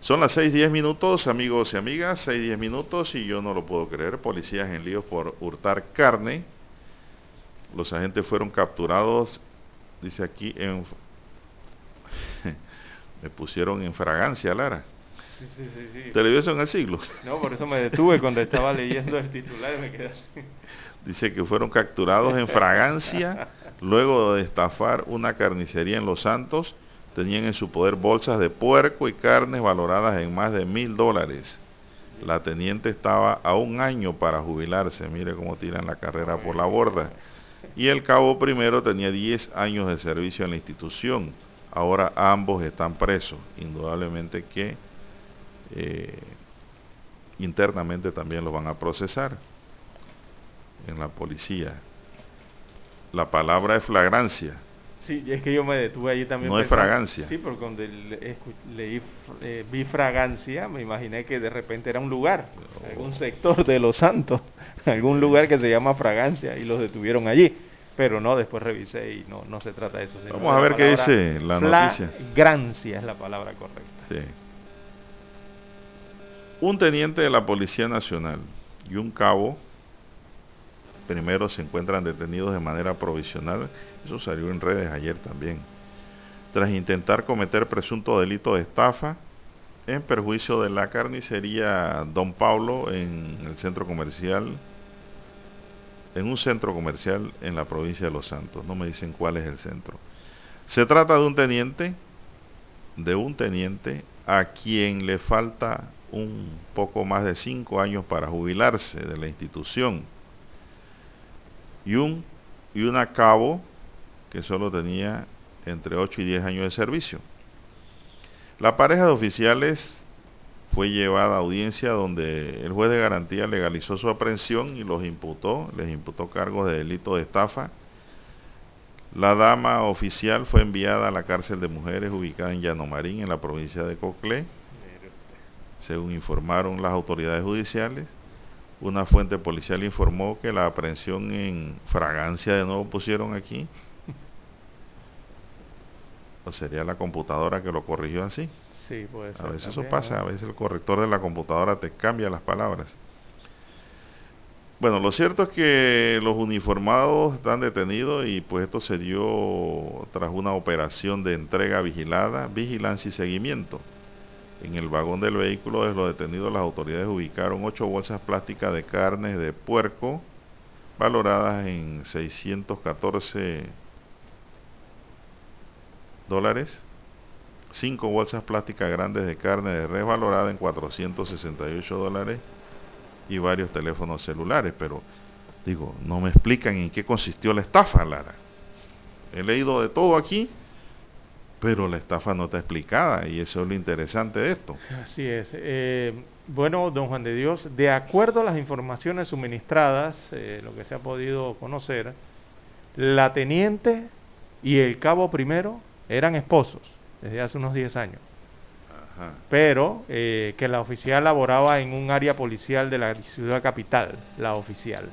Son las 6.10 minutos, amigos y amigas, 6.10 minutos y yo no lo puedo creer. Policías en líos por hurtar carne. Los agentes fueron capturados, dice aquí, en... me pusieron en fragancia, Lara. Sí, sí, sí, Televisión siglo. No, por eso me detuve cuando estaba leyendo el titular y me quedé así. Dice que fueron capturados en fragancia luego de estafar una carnicería en Los Santos tenían en su poder bolsas de puerco y carnes valoradas en más de mil dólares. La teniente estaba a un año para jubilarse, mire cómo tiran la carrera por la borda. Y el cabo primero tenía 10 años de servicio en la institución. Ahora ambos están presos. Indudablemente que eh, internamente también los van a procesar en la policía. La palabra es flagrancia Sí, es que yo me detuve allí también. No hay fragancia. Sí, porque cuando leí, eh, vi fragancia, me imaginé que de repente era un lugar, algún sector de Los Santos, algún lugar que se llama fragancia y los detuvieron allí. Pero no, después revisé y no, no se trata de eso. Vamos a ver qué dice la noticia. Fragancia es la palabra correcta. Sí. Un teniente de la Policía Nacional y un cabo primero se encuentran detenidos de manera provisional eso salió en redes ayer también. Tras intentar cometer presunto delito de estafa en perjuicio de la carnicería Don Pablo en el centro comercial, en un centro comercial en la provincia de Los Santos. No me dicen cuál es el centro. Se trata de un teniente, de un teniente a quien le falta un poco más de cinco años para jubilarse de la institución y un y un cabo que solo tenía entre 8 y 10 años de servicio. La pareja de oficiales fue llevada a audiencia donde el juez de garantía legalizó su aprehensión y los imputó, les imputó cargos de delito de estafa. La dama oficial fue enviada a la cárcel de mujeres ubicada en Llanomarín, en la provincia de Coclé, según informaron las autoridades judiciales. Una fuente policial informó que la aprehensión en fragancia de nuevo pusieron aquí o sería la computadora que lo corrigió así. Sí, puede ser. A veces eso pasa, a veces el corrector de la computadora te cambia las palabras. Bueno, lo cierto es que los uniformados están detenidos y pues esto se dio tras una operación de entrega vigilada, vigilancia y seguimiento. En el vagón del vehículo de los detenidos las autoridades ubicaron ocho bolsas plásticas de carne de puerco valoradas en 614 dólares, cinco bolsas plásticas grandes de carne de res valorada en 468 dólares y varios teléfonos celulares. Pero digo, no me explican en qué consistió la estafa, Lara. He leído de todo aquí, pero la estafa no está explicada y eso es lo interesante de esto. Así es. Eh, bueno, don Juan de Dios, de acuerdo a las informaciones suministradas, eh, lo que se ha podido conocer, la teniente y el cabo primero eran esposos. Desde hace unos 10 años. Pero eh, que la oficial laboraba en un área policial de la ciudad capital, la oficial.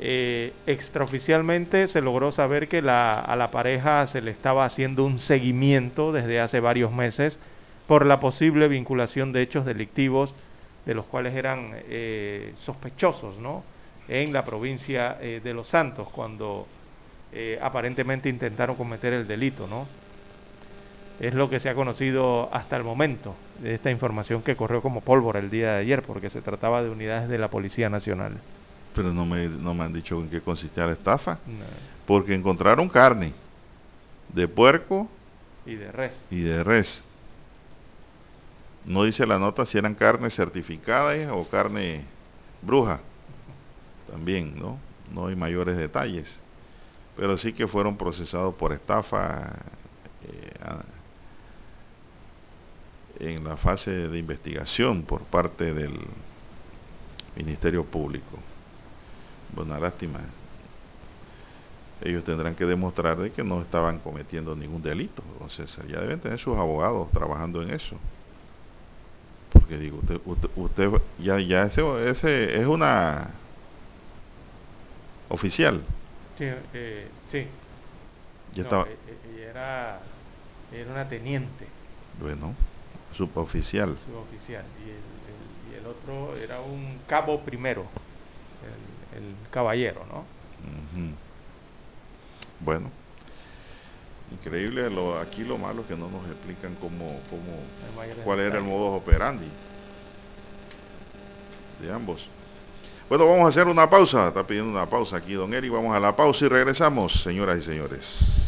Eh, extraoficialmente se logró saber que a la pareja se le estaba haciendo un seguimiento desde hace varios meses por la posible vinculación de hechos delictivos de los cuales eran eh, sospechosos ¿no? en la provincia eh, de Los Santos cuando aparentemente intentaron cometer el delito. ¿no? Es lo que se ha conocido hasta el momento de esta información que corrió como pólvora el día de ayer porque se trataba de unidades de la Policía Nacional pero no me, no me han dicho en qué consistía la estafa. Porque encontraron carne de puerco y de res. Y de res. No dice la nota si eran carne certificada o carne bruja. También, ¿no? No hay mayores detalles. Pero sí que fueron procesados por estafa eh, en la fase de investigación por parte del Ministerio Público. Bueno, lástima. Ellos tendrán que demostrar de que no estaban cometiendo ningún delito. Entonces, ya deben tener sus abogados trabajando en eso. Porque digo, usted, usted, ya, ya ese, ese, es una oficial. Sí, eh, sí. Ya estaba. Eh, eh, era, era una teniente. Bueno, suboficial. Suboficial. Y el, y el otro era un cabo primero el caballero, ¿no? Bueno, increíble, lo, aquí lo malo es que no nos explican cómo, cómo cuál era el modo operandi de ambos. Bueno, vamos a hacer una pausa, está pidiendo una pausa aquí don Eri, vamos a la pausa y regresamos, señoras y señores.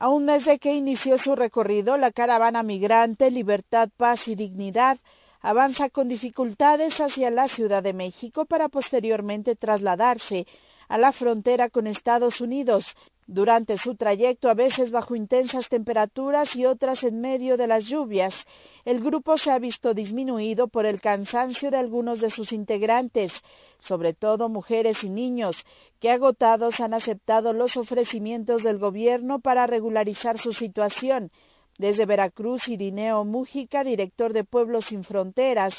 A un mes de que inició su recorrido, la caravana migrante Libertad, Paz y Dignidad avanza con dificultades hacia la Ciudad de México para posteriormente trasladarse a la frontera con Estados Unidos, durante su trayecto, a veces bajo intensas temperaturas y otras en medio de las lluvias, el grupo se ha visto disminuido por el cansancio de algunos de sus integrantes, sobre todo mujeres y niños, que agotados han aceptado los ofrecimientos del gobierno para regularizar su situación. Desde Veracruz, Irineo Mújica, director de Pueblos Sin Fronteras,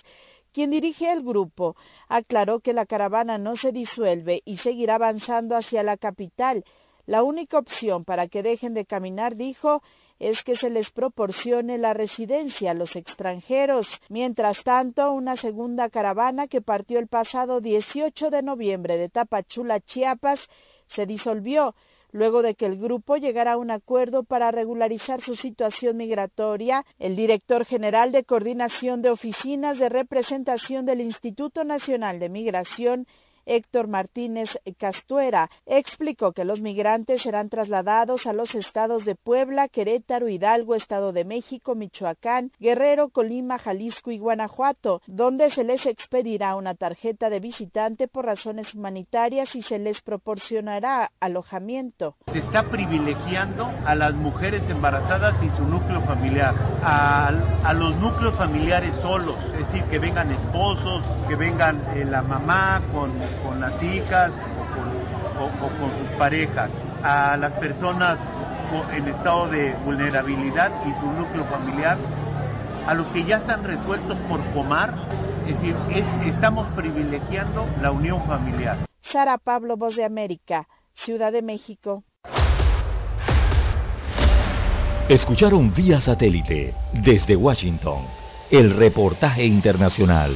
quien dirige el grupo, aclaró que la caravana no se disuelve y seguirá avanzando hacia la capital, la única opción para que dejen de caminar, dijo, es que se les proporcione la residencia a los extranjeros. Mientras tanto, una segunda caravana que partió el pasado 18 de noviembre de Tapachula, Chiapas, se disolvió luego de que el grupo llegara a un acuerdo para regularizar su situación migratoria, el director general de coordinación de oficinas de representación del Instituto Nacional de Migración Héctor Martínez Castuera, explicó que los migrantes serán trasladados a los estados de Puebla, Querétaro, Hidalgo, Estado de México, Michoacán, Guerrero, Colima, Jalisco y Guanajuato, donde se les expedirá una tarjeta de visitante por razones humanitarias y se les proporcionará alojamiento. Se está privilegiando a las mujeres embarazadas y su núcleo familiar, a, los núcleos familiares solos, es decir, que vengan esposos, que vengan eh, la mamá con con las hijas o con, sus parejas, a las personas en estado de vulnerabilidad y su núcleo familiar, a los que ya están resueltos por comar, es decir, estamos privilegiando la unión familiar. Sara Pablo, Voz de América, Ciudad de México. Escucharon vía satélite desde Washington el reportaje internacional.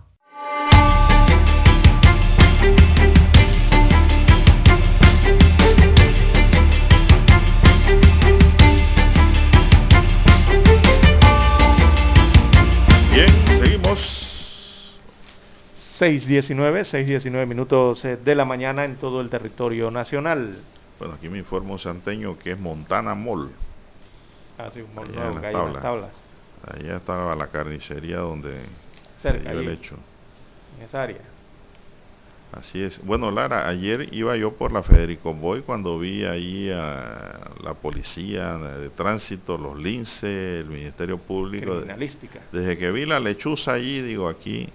6.19, 6.19 minutos eh, de la mañana en todo el territorio nacional. Bueno, aquí me informo Santeño que es Montana Mall. Ah, sí, un Allá nuevo en las tablas. tablas. Allá estaba la carnicería donde Cerca, se dio el allí. hecho. En esa área. Así es. Bueno, Lara, ayer iba yo por la Federico Boy cuando vi ahí a la policía de tránsito, los lince, el Ministerio Público. de- Criminalística. desde que vi la lechuza allí, digo, aquí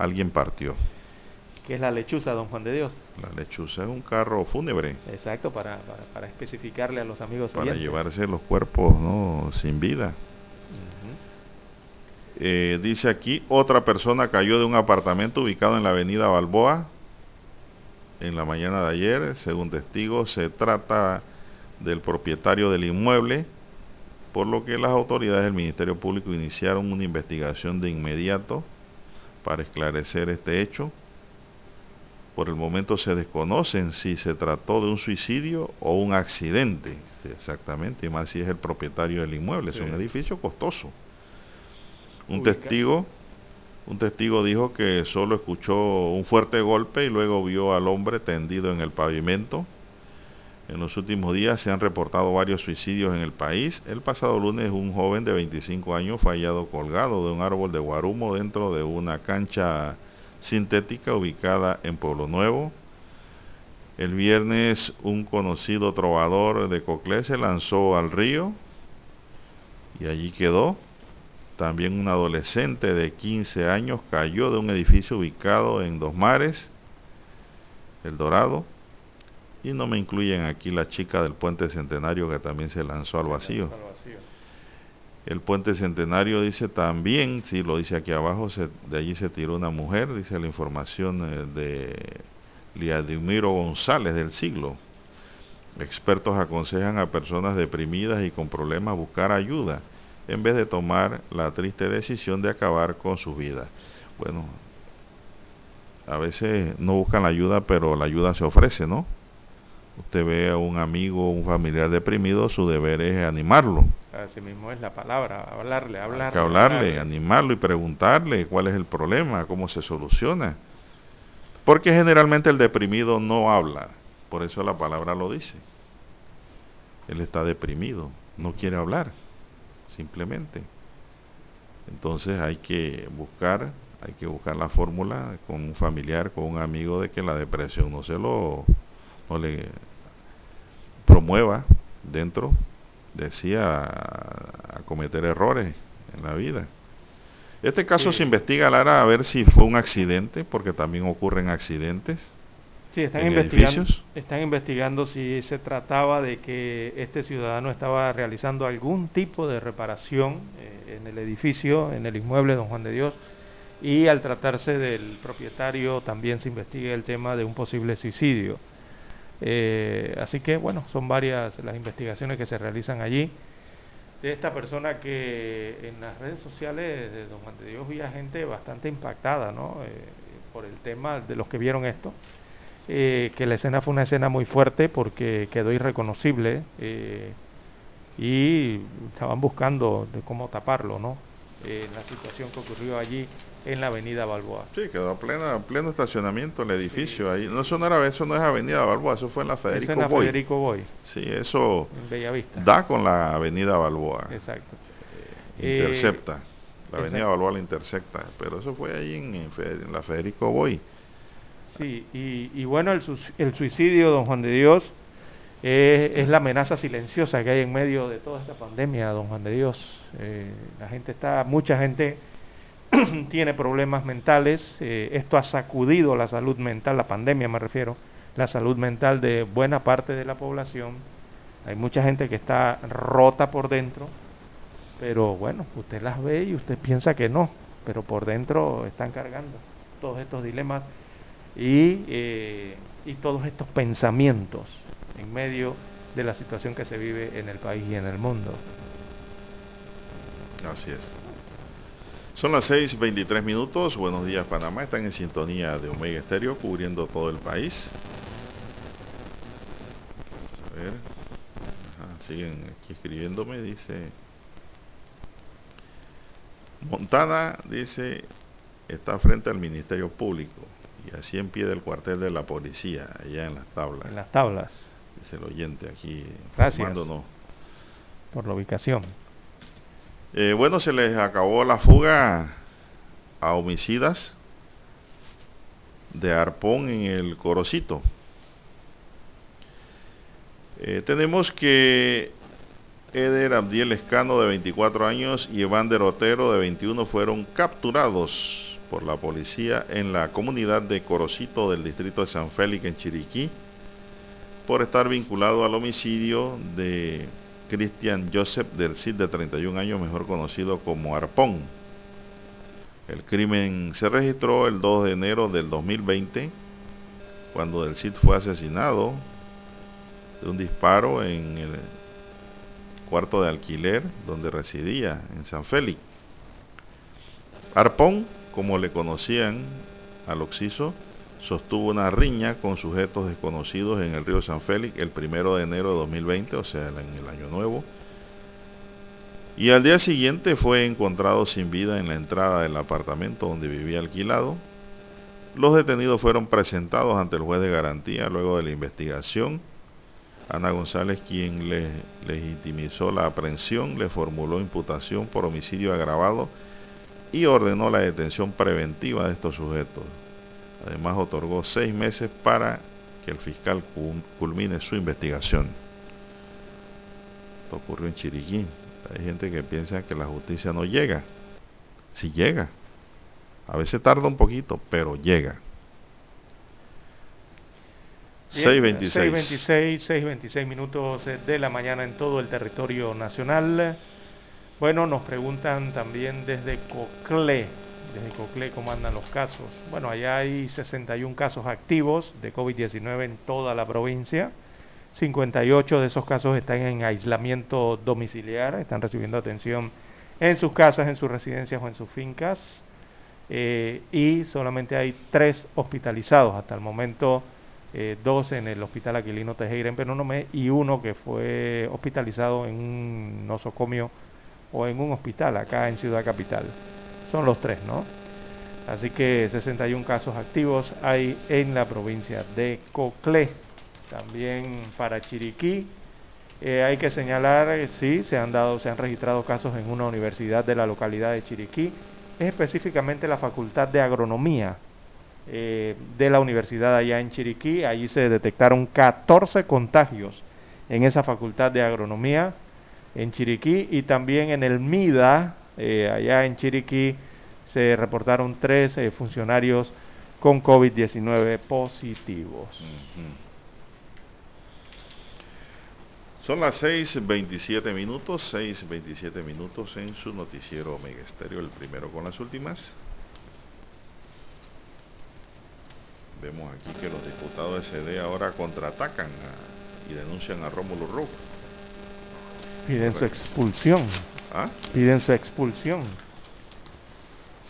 alguien partió. Que es la lechuza, don Juan de Dios. La lechuza es un carro fúnebre Exacto, para, para, para especificarle a los amigos para oyentes. llevarse los cuerpos ¿no? sin vida. Eh, dice aquí, otra persona cayó de un apartamento ubicado en la avenida Balboa en la mañana de ayer. Según testigos, se trata del propietario del inmueble, por lo que las autoridades del Ministerio Público iniciaron una investigación de inmediato para esclarecer este hecho. Por el momento se desconocen si se trató de un suicidio o un accidente. Sí, exactamente, y más si es el propietario del inmueble. Es un edificio costoso. Un testigo, un testigo dijo que solo escuchó un fuerte golpe y luego vio al hombre tendido en el pavimento. En los últimos días se han reportado varios suicidios en el país. El pasado lunes un joven de 25 años fue colgado de un árbol de guarumo dentro de una cancha sintética ubicada en Pueblo Nuevo. El viernes un conocido trovador de Coclé se lanzó al río y allí quedó. También un adolescente de 15 años cayó de un edificio ubicado en Dos Mares, El Dorado. Y no me incluyen aquí la chica del puente centenario que también se lanzó al vacío. El puente centenario dice también, sí, lo dice aquí abajo, se- de allí se tiró una mujer, dice la información eh, de Liadimiro González del siglo. Expertos aconsejan a personas deprimidas y con problemas buscar ayuda en vez de tomar la triste decisión de acabar con su vida. Bueno, a veces no buscan la ayuda, pero la ayuda se ofrece, ¿no? Usted ve a un amigo, un familiar deprimido, su deber es animarlo. Así mismo es la palabra, hablarle, hablarle. Hay que hablarle, animarlo y preguntarle cuál es el problema, cómo se soluciona. Porque generalmente el deprimido no habla, por eso la palabra lo dice. Él está deprimido, no quiere hablar, simplemente. Entonces hay que buscar, hay que buscar la fórmula con un familiar, con un amigo de que la depresión no se lo, no le promueva dentro de sí a, a cometer errores en la vida. Este caso Sí. se investiga, Lara, a ver si fue un accidente, porque también ocurren accidentes. Sí, están en investigando, edificios. están investigando si se trataba de que este ciudadano estaba realizando algún tipo de reparación eh, en el edificio, en el inmueble Don Juan de Dios, y al tratarse del propietario también se investiga el tema de un posible suicidio. Eh, así que bueno, son varias las investigaciones que se realizan allí. De esta persona que en las redes sociales de Don Juan de Dios vi a gente bastante impactada, ¿no? Eh, por el tema de los que vieron esto eh, que la escena fue una escena muy fuerte porque quedó irreconocible eh, y estaban buscando de cómo taparlo, ¿no? Eh, la situación que ocurrió allí en la avenida Balboa. Sí, quedó plena, pleno estacionamiento el edificio ahí. No, eso no era, eso no es Avenida Balboa, eso fue en la Federico en la Boy. Federico Boy, Sí, eso en Bellavista. da con la Avenida Balboa. Exacto. intercepta. la Avenida exacto. Balboa la intercepta, pero eso fue ahí en, la Federico Boy. Sí, y, y bueno, el suicidio, don Juan de Dios, es la amenaza silenciosa que hay en medio de toda esta pandemia, don Juan de Dios. Eh, la gente está, mucha gente tiene problemas mentales. Eh, esto ha sacudido la salud mental, la pandemia me refiero, la salud mental de buena parte de la población. Hay mucha gente que está rota por dentro, pero bueno, usted las ve y usted piensa que no, pero por dentro están cargando todos estos dilemas y, eh, y todos estos pensamientos en medio de la situación que se vive en el país y en el mundo. Así es. Son las 6.23 minutos. Buenos días, Panamá. Están en sintonía de Omega Estéreo, cubriendo todo el país. a ver. siguen aquí escribiéndome. Dice. Montana dice está frente al Ministerio Público y así en pie del cuartel de la policía, allá en las tablas. En las tablas. El oyente aquí. Gracias. Por la ubicación. Eh, bueno, se les acabó la fuga a homicidas de arpón en el Corocito. Eh, tenemos que Eder Abdiel Escano de 24 años y Evander Otero de 21 fueron capturados por la policía en la comunidad de Corocito del distrito de San Félix en Chiriquí por estar vinculado al homicidio de Christian Joseph del CID de 31 años, mejor conocido como Arpón. El crimen se registró el 2 de enero del 2020, cuando del CID fue asesinado de un disparo en el cuarto de alquiler donde residía, en San Félix. Arpón, como le conocían al Oxiso, sostuvo una riña con sujetos desconocidos en el río San Félix el primero de enero de 2020, o sea, en el año nuevo. Y al día siguiente fue encontrado sin vida en la entrada del apartamento donde vivía alquilado. Los detenidos fueron presentados ante el juez de garantía luego de la investigación. Ana González, quien le legitimizó la aprehensión, le formuló imputación por homicidio agravado y ordenó la detención preventiva de estos sujetos. Además otorgó seis meses para que el fiscal culmine su investigación. Esto ocurrió en Chiriquí. Hay gente que piensa que la justicia no llega. Si llega. A veces tarda un poquito, pero llega. 6.26. 6.26, 6.26 minutos de la mañana en todo el territorio nacional. Bueno, nos preguntan también desde Coclé desde Cocle cómo andan los casos. Bueno, allá hay 61 casos activos de COVID-19 en toda la provincia. 58 de esos casos están en aislamiento domiciliar, están recibiendo atención en sus casas, en sus residencias o en sus fincas. Eh, y solamente hay tres hospitalizados hasta el momento, eh, dos en el Hospital Aquilino Tejera en Penonomé y uno que fue hospitalizado en un nosocomio o en un hospital acá en Ciudad Capital. Son los tres, ¿no? Así que 61 casos activos hay en la provincia de Coclé. También para Chiriquí eh, hay que señalar, eh, sí, se han dado, se han registrado casos en una universidad de la localidad de Chiriquí, específicamente la Facultad de Agronomía eh, de la universidad allá en Chiriquí. Allí se detectaron 14 contagios en esa Facultad de Agronomía en Chiriquí y también en el MIDA eh, allá en Chiriquí se reportaron tres eh, funcionarios con COVID-19 positivos. Son las 6.27 minutos, 6.27 minutos en su noticiero Omega el primero con las últimas. Vemos aquí que los diputados de CD ahora contraatacan y denuncian a Rómulo Ruf. Piden su expulsión. ¿Ah? Piden su expulsión.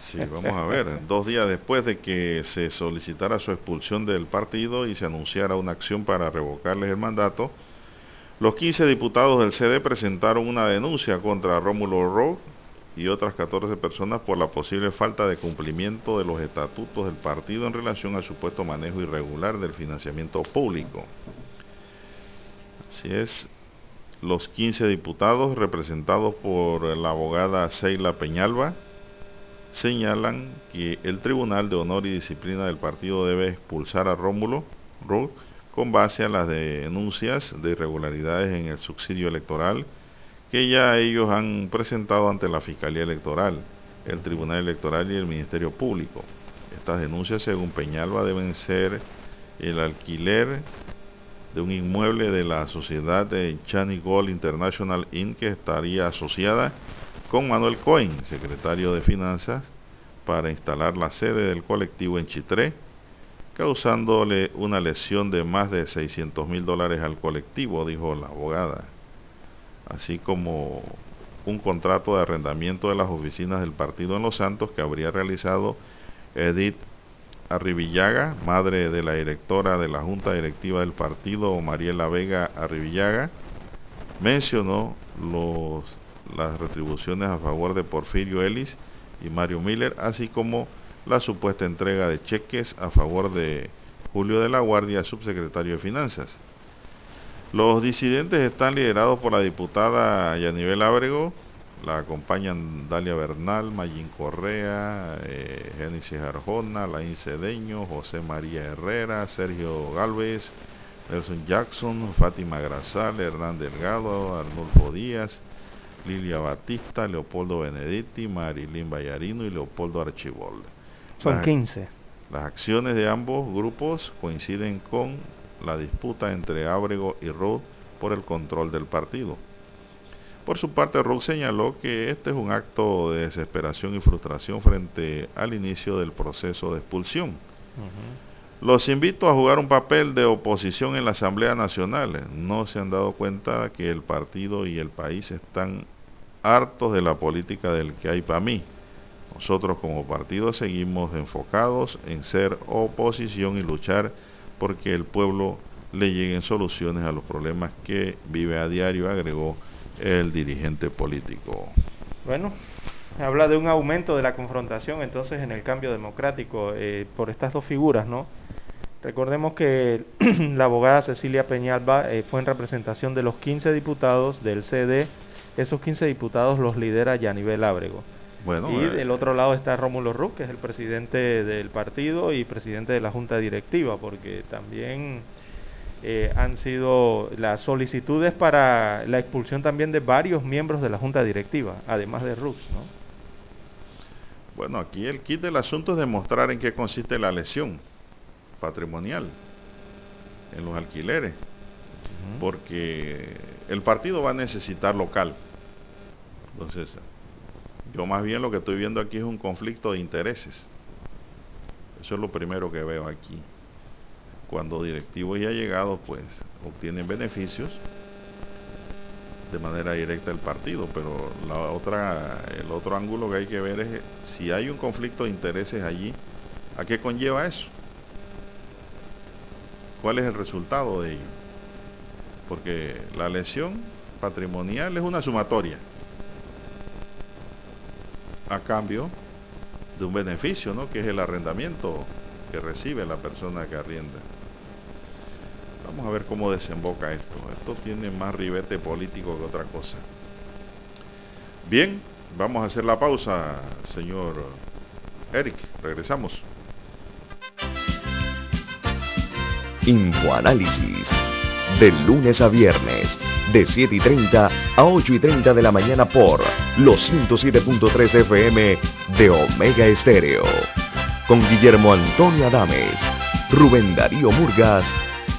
Sí, vamos a ver. Dos días después de que se solicitara su expulsión del partido y se anunciara una acción para revocarles el mandato, los 15 diputados del CD presentaron una denuncia contra Rómulo Rowe y otras 14 personas por la posible falta de cumplimiento de los estatutos del partido en relación al supuesto manejo irregular del financiamiento público. Así es, los 15 diputados representados por la abogada Seila Peñalba señalan que el Tribunal de Honor y Disciplina del partido debe expulsar a Rómulo con base a las denuncias de irregularidades en el subsidio electoral que ya ellos han presentado ante la Fiscalía Electoral, el Tribunal Electoral y el Ministerio Público. Estas denuncias, según Peñalba, deben ser el alquiler de un inmueble de la sociedad de Chani Gold International Inc. que estaría asociada con Manuel Cohen, secretario de Finanzas, para instalar la sede del colectivo en Chitré, causándole una lesión de más de 600 mil dólares al colectivo, dijo la abogada, así como un contrato de arrendamiento de las oficinas del partido en Los Santos que habría realizado Edith Arribillaga, madre de la directora de la Junta Directiva del partido, Mariela Vega Arribillaga, mencionó los, las retribuciones a favor de Porfirio Ellis y Mario Miller, así como la supuesta entrega de cheques a favor de Julio de la Guardia, subsecretario de Finanzas. Los disidentes están liderados por la diputada Yanivel Ábrego, la acompañan Dalia Bernal, Mayín Correa, eh, Génesis Arjona, Laín Cedeño, José María Herrera, Sergio Galvez, Nelson Jackson, Fátima Grazal, Hernán Delgado, Arnulfo Díaz, Lilia Batista, Leopoldo Benedetti, Marilín Bayarino y Leopoldo Archibol. Son 15. Las acciones de ambos grupos coinciden con la disputa entre Ábrego y Ruth por el control del partido. Por su parte, Rock señaló que este es un acto de desesperación y frustración frente al inicio del proceso de expulsión. Los invito a jugar un papel de oposición en la Asamblea Nacional. No se han dado cuenta que el partido y el país están hartos de la política del que hay para mí. Nosotros como partido seguimos enfocados en ser oposición y luchar porque el pueblo le lleguen soluciones a los problemas que vive a diario, agregó el dirigente político. Bueno, habla de un aumento de la confrontación entonces en el cambio democrático eh, por estas dos figuras, ¿no? Recordemos que la abogada Cecilia Peñalba eh, fue en representación de los 15 diputados del CD. Esos 15 diputados los lidera Yanivel Ábrego. Bueno, y eh, del otro lado está Rómulo Ruz, que es el presidente del partido y presidente de la junta directiva, porque también eh, han sido las solicitudes para la expulsión también de varios miembros de la junta directiva, además de Rux, ¿no? Bueno, aquí el kit del asunto es demostrar en qué consiste la lesión patrimonial en los alquileres, porque el partido va a necesitar local. Entonces, yo más bien lo que estoy viendo aquí es un conflicto de intereses. Eso es lo primero que veo aquí cuando directivos ya llegados pues obtienen beneficios de manera directa el partido, pero la otra, el otro ángulo que hay que ver es si hay un conflicto de intereses allí, ¿a qué conlleva eso? ¿Cuál es el resultado de ello? Porque la lesión patrimonial es una sumatoria a cambio de un beneficio, ¿no? Que es el arrendamiento que recibe la persona que arrienda. Vamos a ver cómo desemboca esto. Esto tiene más ribete político que otra cosa. Bien, vamos a hacer la pausa, señor Eric. Regresamos. Infoanálisis. De lunes a viernes, de 7 y 30 a 8 y 30 de la mañana por los 107.3 FM de Omega Estéreo. Con Guillermo Antonio Adames, Rubén Darío Murgas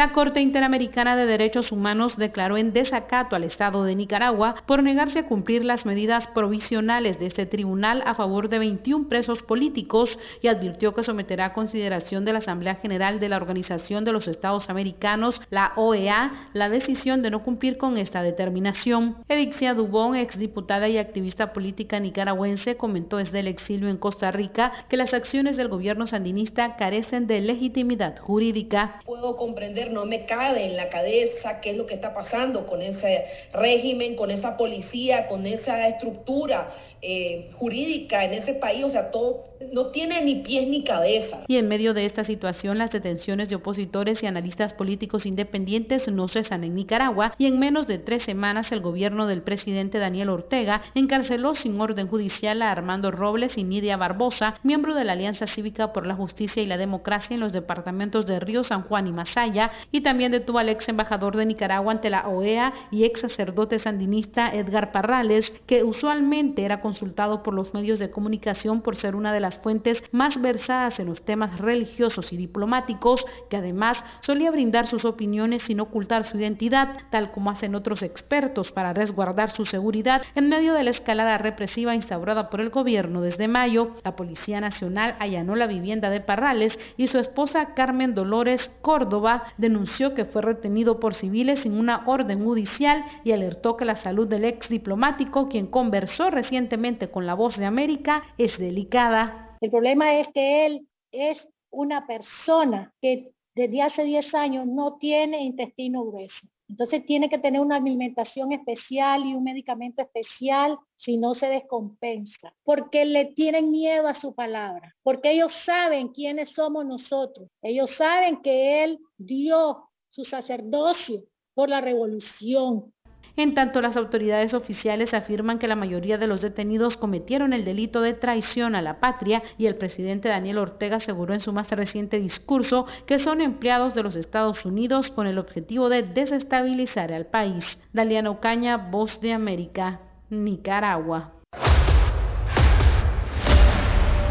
La Corte Interamericana de Derechos Humanos declaró en desacato al Estado de Nicaragua por negarse a cumplir las medidas provisionales de este tribunal a favor de 21 presos políticos y advirtió que someterá a consideración de la Asamblea General de la Organización de los Estados Americanos, la OEA, la decisión de no cumplir con esta determinación. Edixia Dubón, exdiputada y activista política nicaragüense, comentó desde el exilio en Costa Rica que las acciones del gobierno sandinista carecen de legitimidad jurídica. Puedo comprender, no me cabe en la cabeza qué es lo que está pasando con ese régimen, con esa policía, con esa estructura eh, jurídica en ese país, o sea, todo no tiene ni pies ni cabeza. Y en medio de esta situación, las detenciones de opositores y analistas políticos independientes no cesan en Nicaragua y en menos de tres semanas el gobierno del presidente Daniel Ortega encarceló sin orden judicial a Armando Robles y Nidia Barbosa, miembro de la Alianza Cívica por la Justicia y la Democracia en los departamentos de Río San Juan y Masaya, y también detuvo al ex embajador de Nicaragua ante la OEA y ex sacerdote sandinista Edgar Parrales, que usualmente era consultado por los medios de comunicación por ser una de las fuentes más versadas en los temas religiosos y diplomáticos, que además solía brindar sus opiniones sin ocultar su identidad, tal como hacen otros expertos para resguardar su seguridad en medio de la escalada represiva instaurada por el gobierno desde mayo. La Policía Nacional allanó la vivienda de Parrales y su esposa Carmen Dolores Córdoba denunció que fue retenido por civiles sin una orden judicial y alertó que la salud del ex diplomático, quien conversó recientemente con la Voz de América, es delicada. El problema es que él es una persona que desde hace 10 años no tiene intestino grueso. Entonces tiene que tener una alimentación especial y un medicamento especial si no se descompensa, porque le tienen miedo a su palabra, porque ellos saben quiénes somos nosotros. Ellos saben que Él dio su sacerdocio por la revolución, en tanto, las autoridades oficiales afirman que la mayoría de los detenidos cometieron el delito de traición a la patria y el presidente Daniel Ortega aseguró en su más reciente discurso que son empleados de los Estados Unidos con el objetivo de desestabilizar al país. Daliana Ocaña, Voz de América, Nicaragua.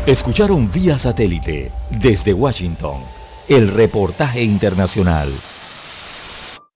Escucharon vía satélite desde Washington el reportaje internacional.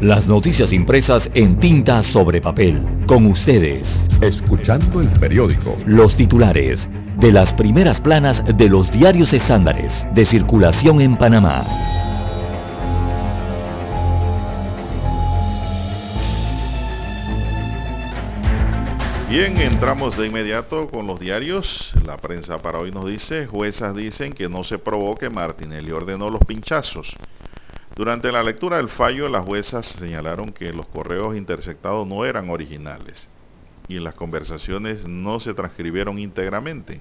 Las noticias impresas en tinta sobre papel. Con ustedes. Escuchando el periódico. Los titulares de las primeras planas de los diarios estándares de circulación en Panamá. Bien, entramos de inmediato con los diarios. La prensa para hoy nos dice, juezas dicen que no se provoque Martinelli ordenó los pinchazos. Durante la lectura del fallo, las juezas señalaron que los correos interceptados no eran originales y las conversaciones no se transcribieron íntegramente.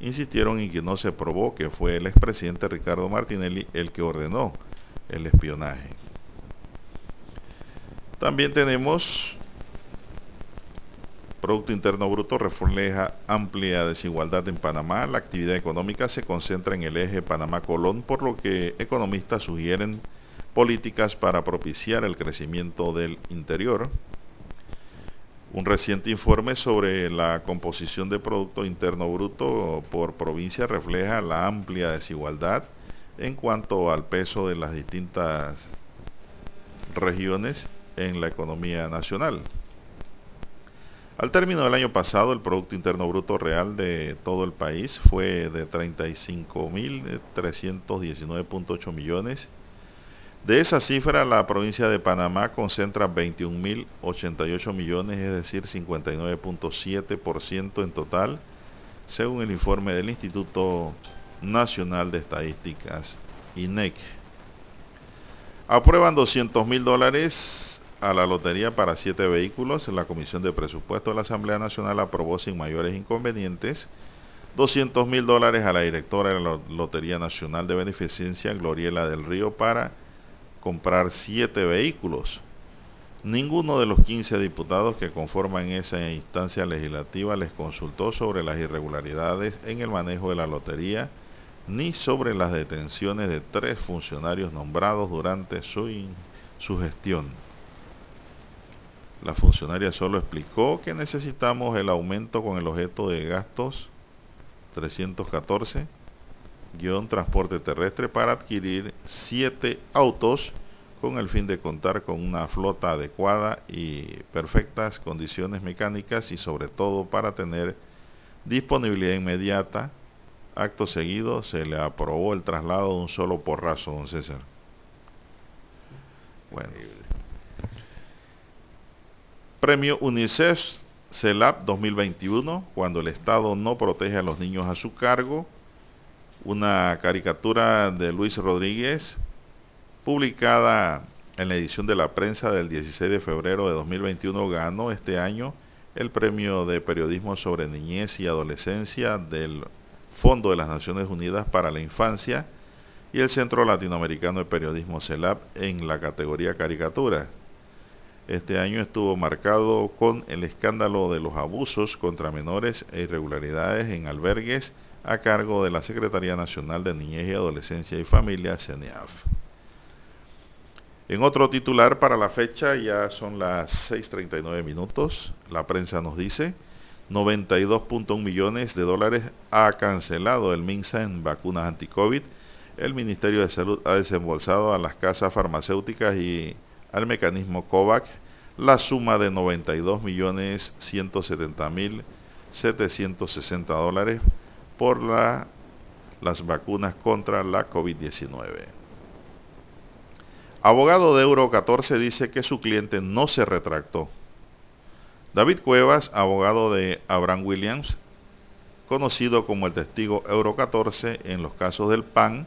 Insistieron en que no se probó que fue el expresidente Ricardo Martinelli el que ordenó el espionaje. También tenemos Producto Interno Bruto refleja amplia desigualdad en Panamá. La actividad económica se concentra en el eje Panamá-Colón, por lo que economistas sugieren políticas para propiciar el crecimiento del interior. Un reciente informe sobre la composición de Producto Interno Bruto por provincia refleja la amplia desigualdad en cuanto al peso de las distintas regiones en la economía nacional. Al término del año pasado, el Producto Interno Bruto Real de todo el país fue de 35.319.8 millones. De esa cifra, la provincia de Panamá concentra 21.088 millones, es decir, 59.7% en total, según el informe del Instituto Nacional de Estadísticas, INEC. Aprueban 200 mil dólares a la lotería para siete vehículos. La Comisión de Presupuesto de la Asamblea Nacional aprobó sin mayores inconvenientes 200 mil dólares a la directora de la Lotería Nacional de Beneficencia, Gloriela del Río, para comprar siete vehículos. Ninguno de los 15 diputados que conforman esa instancia legislativa les consultó sobre las irregularidades en el manejo de la lotería ni sobre las detenciones de tres funcionarios nombrados durante su, su gestión. La funcionaria solo explicó que necesitamos el aumento con el objeto de gastos 314 transporte terrestre para adquirir siete autos con el fin de contar con una flota adecuada y perfectas condiciones mecánicas y sobre todo para tener disponibilidad inmediata. Acto seguido se le aprobó el traslado de un solo porrazo, don César. Bueno. Premio UNICEF CELAP 2021, cuando el Estado no protege a los niños a su cargo. Una caricatura de Luis Rodríguez, publicada en la edición de la prensa del 16 de febrero de 2021, ganó este año el premio de periodismo sobre niñez y adolescencia del Fondo de las Naciones Unidas para la Infancia y el Centro Latinoamericano de Periodismo CELAP en la categoría caricatura. Este año estuvo marcado con el escándalo de los abusos contra menores e irregularidades en albergues a cargo de la Secretaría Nacional de Niñez y Adolescencia y Familia, CENIAF. En otro titular para la fecha, ya son las 6.39 minutos, la prensa nos dice, 92.1 millones de dólares ha cancelado el MINSA en vacunas anti-COVID. El Ministerio de Salud ha desembolsado a las casas farmacéuticas y al mecanismo COVAC la suma de 92 millones 170 mil 760 dólares por la, las vacunas contra la COVID-19. Abogado de Euro 14 dice que su cliente no se retractó. David Cuevas, abogado de Abraham Williams, conocido como el testigo Euro 14 en los casos del PAN,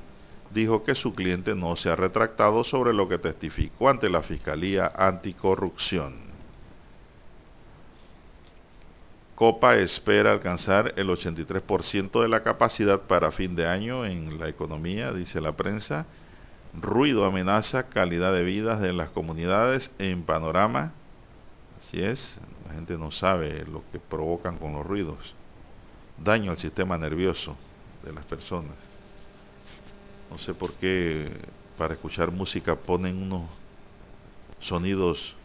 dijo que su cliente no se ha retractado sobre lo que testificó ante la Fiscalía Anticorrupción. Copa espera alcanzar el 83% de la capacidad para fin de año en la economía, dice la prensa. Ruido amenaza calidad de vida de las comunidades en panorama. Así es, la gente no sabe lo que provocan con los ruidos. Daño al sistema nervioso de las personas. No sé por qué para escuchar música ponen unos sonidos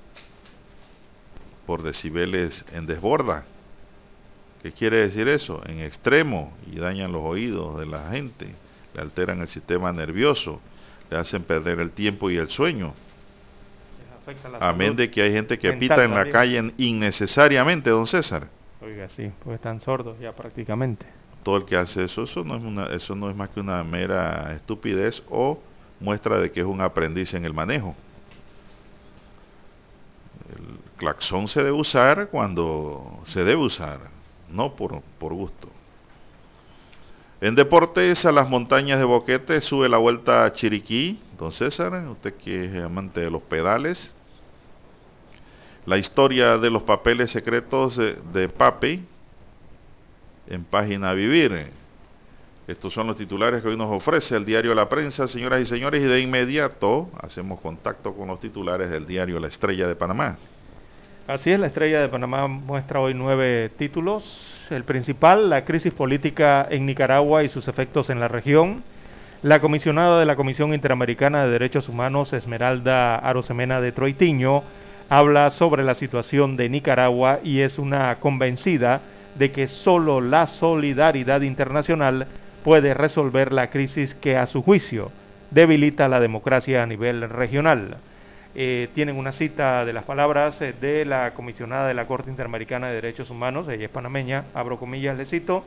por decibeles en desborda. ¿Qué quiere decir eso? En extremo y dañan los oídos de la gente, le alteran el sistema nervioso, le hacen perder el tiempo y el sueño. Amén de que hay gente que pita en la calle innecesariamente, don César. Oiga, sí, pues están sordos ya prácticamente todo el que hace eso, eso no es, una, eso no es más que una mera estupidez o muestra de que es un aprendiz en el manejo. El claxón se debe usar cuando se debe usar, no por, gusto. En deportes, a las montañas de Boquete sube la vuelta a Chiriquí. Don César, usted que es amante de los pedales. La historia de los papeles secretos de, de Pape, en página Vivir. Estos son los titulares que hoy nos ofrece el diario La Prensa, señoras y señores, y de inmediato hacemos contacto con los titulares del diario La Estrella de Panamá. Así es, la Estrella de Panamá muestra hoy nueve títulos. El principal, la crisis política en Nicaragua y sus efectos en la región. La comisionada de la Comisión Interamericana de Derechos Humanos, Esmeralda Arosemena de Troitiño, habla sobre la situación de Nicaragua y es una convencida de que solo la solidaridad internacional puede resolver la crisis que a su juicio debilita la democracia a nivel regional. Eh, tienen una cita de las palabras eh, de la comisionada de la Corte Interamericana de Derechos Humanos, ella es panameña, abro comillas, le cito,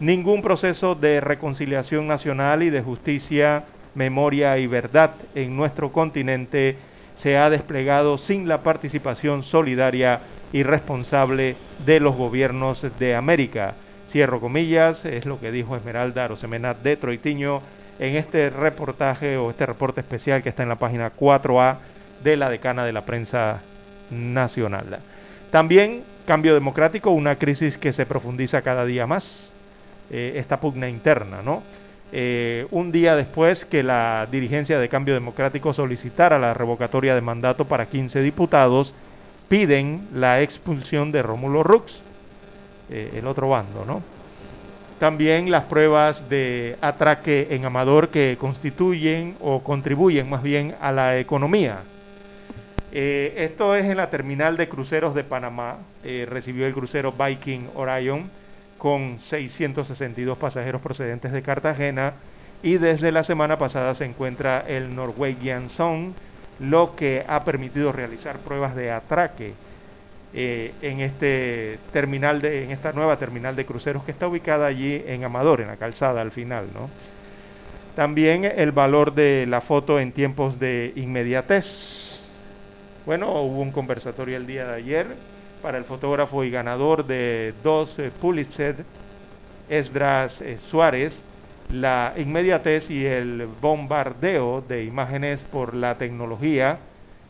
ningún proceso de reconciliación nacional y de justicia, memoria y verdad en nuestro continente se ha desplegado sin la participación solidaria y responsable de los gobiernos de América. Cierro comillas, es lo que dijo Esmeralda Rosemena de Troitiño en este reportaje o este reporte especial que está en la página 4A de la decana de la prensa nacional. También cambio democrático, una crisis que se profundiza cada día más, eh, esta pugna interna, ¿no? Eh, un día después que la dirigencia de Cambio Democrático solicitara la revocatoria de mandato para 15 diputados, piden la expulsión de Rómulo Rux, eh, el otro bando, ¿no? También las pruebas de atraque en Amador que constituyen o contribuyen más bien a la economía. Eh, esto es en la terminal de cruceros de Panamá. recibió el crucero Viking Orion con 662 pasajeros procedentes de Cartagena y desde la semana pasada se encuentra el Norwegian Song, lo que ha permitido realizar pruebas de atraque eh, en este terminal de, en esta nueva terminal de cruceros que está ubicada allí en Amador, en la calzada al final, ¿no? También el valor de la foto en tiempos de inmediatez. Bueno, hubo un conversatorio el día de ayer para el fotógrafo y ganador de dos Pulitzer, Esdras eh, Suárez, la inmediatez y el bombardeo de imágenes por la tecnología,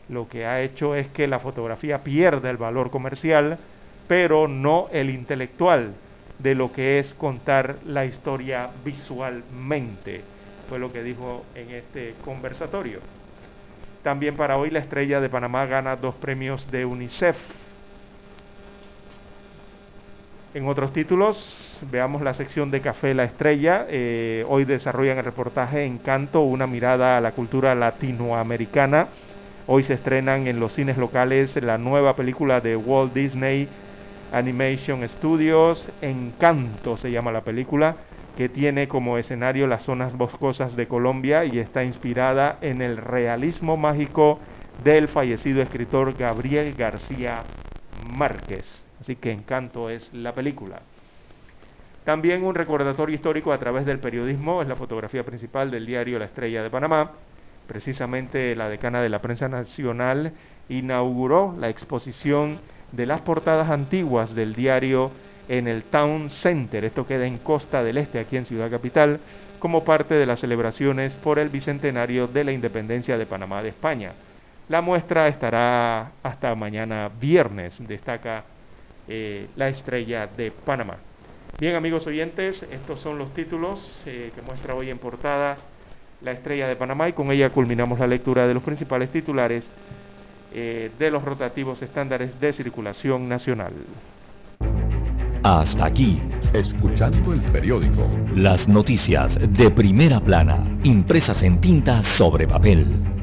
lo que ha hecho es que la fotografía pierda el valor comercial, pero no el intelectual de lo que es contar la historia visualmente, fue lo que dijo en este conversatorio. También para hoy la estrella de Panamá gana dos premios de UNICEF en otros títulos, veamos la sección de Café La Estrella. Eh, hoy desarrollan el reportaje Encanto, una mirada a la cultura latinoamericana. Hoy se estrenan en los cines locales la nueva película de Walt Disney Animation Studios. Encanto se llama la película, que tiene como escenario las zonas boscosas de Colombia y está inspirada en el realismo mágico del fallecido escritor Gabriel García Márquez. Así que Encanto es la película. También un recordatorio histórico a través del periodismo es la fotografía principal del diario La Estrella de Panamá. Precisamente la decana de la prensa nacional inauguró la exposición de las portadas antiguas del diario en el Town Center. Esto queda en Costa del Este, aquí en Ciudad Capital, como parte de las celebraciones por el bicentenario de la independencia de Panamá de España. La muestra estará hasta mañana viernes, destaca eh, la estrella de Panamá. Bien amigos oyentes, estos son los títulos eh, que muestra hoy en portada la estrella de Panamá y con ella culminamos la lectura de los principales titulares eh, de los rotativos estándares de circulación nacional. Hasta aquí, escuchando el periódico. Las noticias de primera plana, impresas en tinta sobre papel.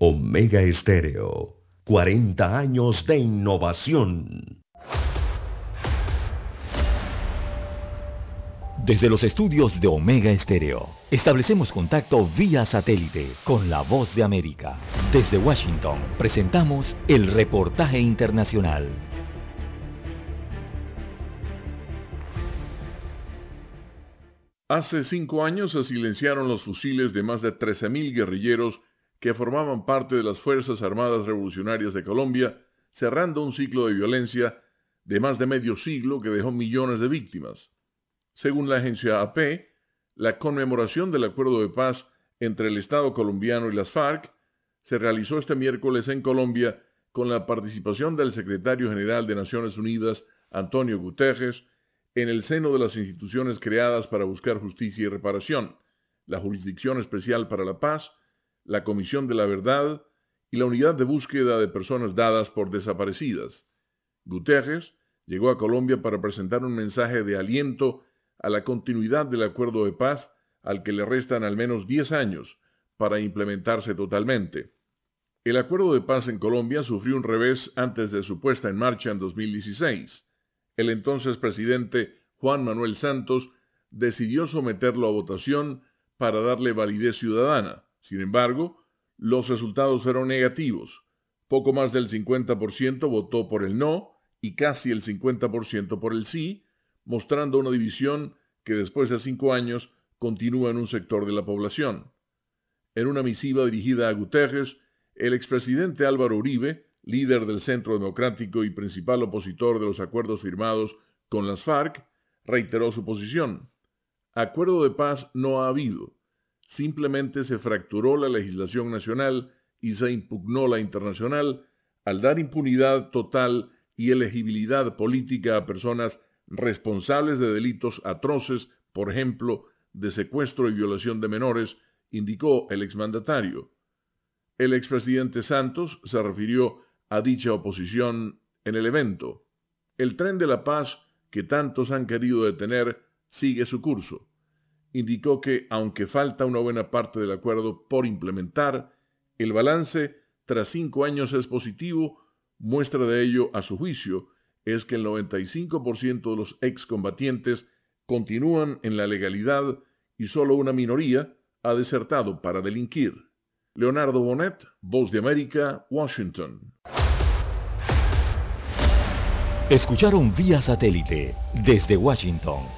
Omega Estéreo, 40 años de innovación. Desde los estudios de Omega Estéreo, establecemos contacto vía satélite con la voz de América. Desde Washington, presentamos el reportaje internacional. Hace cinco años se silenciaron los fusiles de más de 13.000 guerrilleros que formaban parte de las Fuerzas Armadas Revolucionarias de Colombia, cerrando un ciclo de violencia de más de medio siglo que dejó millones de víctimas. Según la agencia AP, la conmemoración del acuerdo de paz entre el Estado colombiano y las FARC se realizó este miércoles en Colombia con la participación del secretario general de Naciones Unidas, Antonio Guterres, en el seno de las instituciones creadas para buscar justicia y reparación, la Jurisdicción Especial para la Paz, la Comisión de la Verdad y la Unidad de Búsqueda de Personas Dadas por Desaparecidas. Guterres llegó a Colombia para presentar un mensaje de aliento a la continuidad del acuerdo de paz al que le restan al menos 10 años para implementarse totalmente. El acuerdo de paz en Colombia sufrió un revés antes de su puesta en marcha en 2016. El entonces presidente Juan Manuel Santos decidió someterlo a votación para darle validez ciudadana. Sin embargo, los resultados fueron negativos. Poco más del 50% votó por el no y casi el 50% por el sí, mostrando una división que después de cinco años continúa en un sector de la población. En una misiva dirigida a Guterres, el expresidente Álvaro Uribe, líder del Centro Democrático y principal opositor de los acuerdos firmados con las FARC, reiteró su posición. Acuerdo de paz no ha habido. Simplemente se fracturó la legislación nacional y se impugnó la internacional al dar impunidad total y elegibilidad política a personas responsables de delitos atroces, por ejemplo, de secuestro y violación de menores, indicó el exmandatario. El expresidente Santos se refirió a dicha oposición en el evento. El tren de la paz que tantos han querido detener sigue su curso. Indicó que, aunque falta una buena parte del acuerdo por implementar, el balance tras cinco años es positivo, muestra de ello, a su juicio, es que el 95% de los excombatientes continúan en la legalidad y solo una minoría ha desertado para delinquir. Leonardo Bonet, Voz de América, Washington. Escucharon vía satélite desde Washington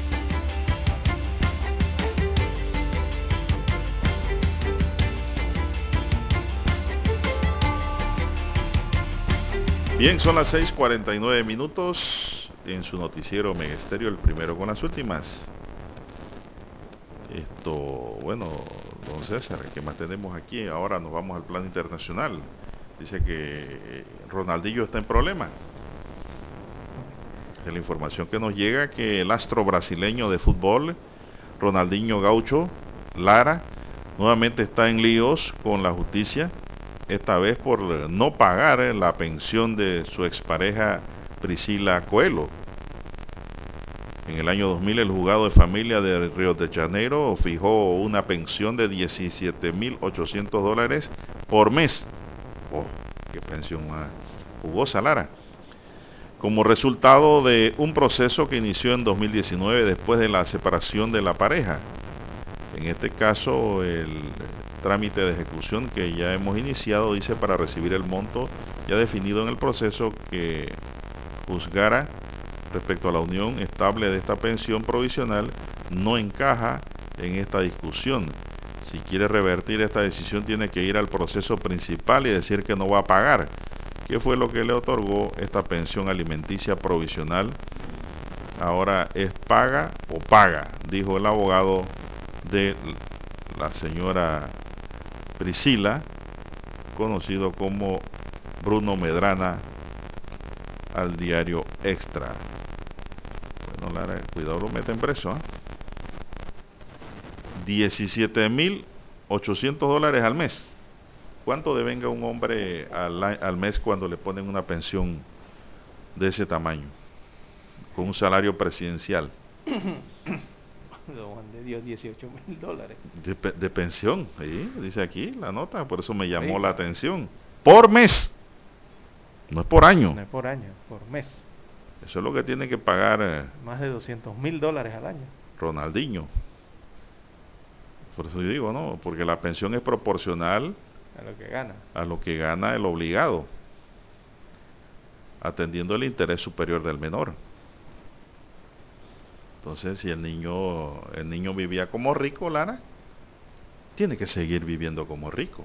Bien, son las 6:49 minutos en su noticiero Megesterio, el primero con las últimas. Esto, bueno, don César, ¿qué más tenemos aquí? Ahora nos vamos al plano internacional. Dice que Ronaldillo está en problema. De la información que nos llega que el astro brasileño de fútbol, Ronaldinho Gaucho Lara, nuevamente está en líos con la justicia esta vez por no pagar la pensión de su expareja Priscila Coelho. En el año 2000 el juzgado de familia de Río de Janeiro fijó una pensión de 17.800 dólares por mes. Oh, qué pensión más jugosa, Lara. Como resultado de un proceso que inició en 2019 después de la separación de la pareja. En este caso, el trámite de ejecución que ya hemos iniciado, dice, para recibir el monto ya definido en el proceso que juzgara respecto a la unión estable de esta pensión provisional, no encaja en esta discusión. Si quiere revertir esta decisión tiene que ir al proceso principal y decir que no va a pagar. ¿Qué fue lo que le otorgó esta pensión alimenticia provisional? Ahora es paga o paga, dijo el abogado de la señora Priscila, conocido como Bruno Medrana, al diario Extra. Bueno, Lara, cuidado, lo meten preso. ¿eh? 17.800 dólares al mes. ¿Cuánto devenga un hombre al, al mes cuando le ponen una pensión de ese tamaño? Con un salario presidencial. de Dios 18 mil dólares. De, pensión, ahí dice aquí la nota, por eso me llamó la atención. Por mes, no es por año. No es por año, por mes. Eso es lo que tiene que pagar. Eh, Más de 200 mil dólares al año. Ronaldinho. Por eso digo, ¿no? Porque la pensión es proporcional a lo que gana. A lo que gana el obligado, atendiendo el interés superior del menor. Entonces, si el niño, el niño vivía como rico, Lara, tiene que seguir viviendo como rico.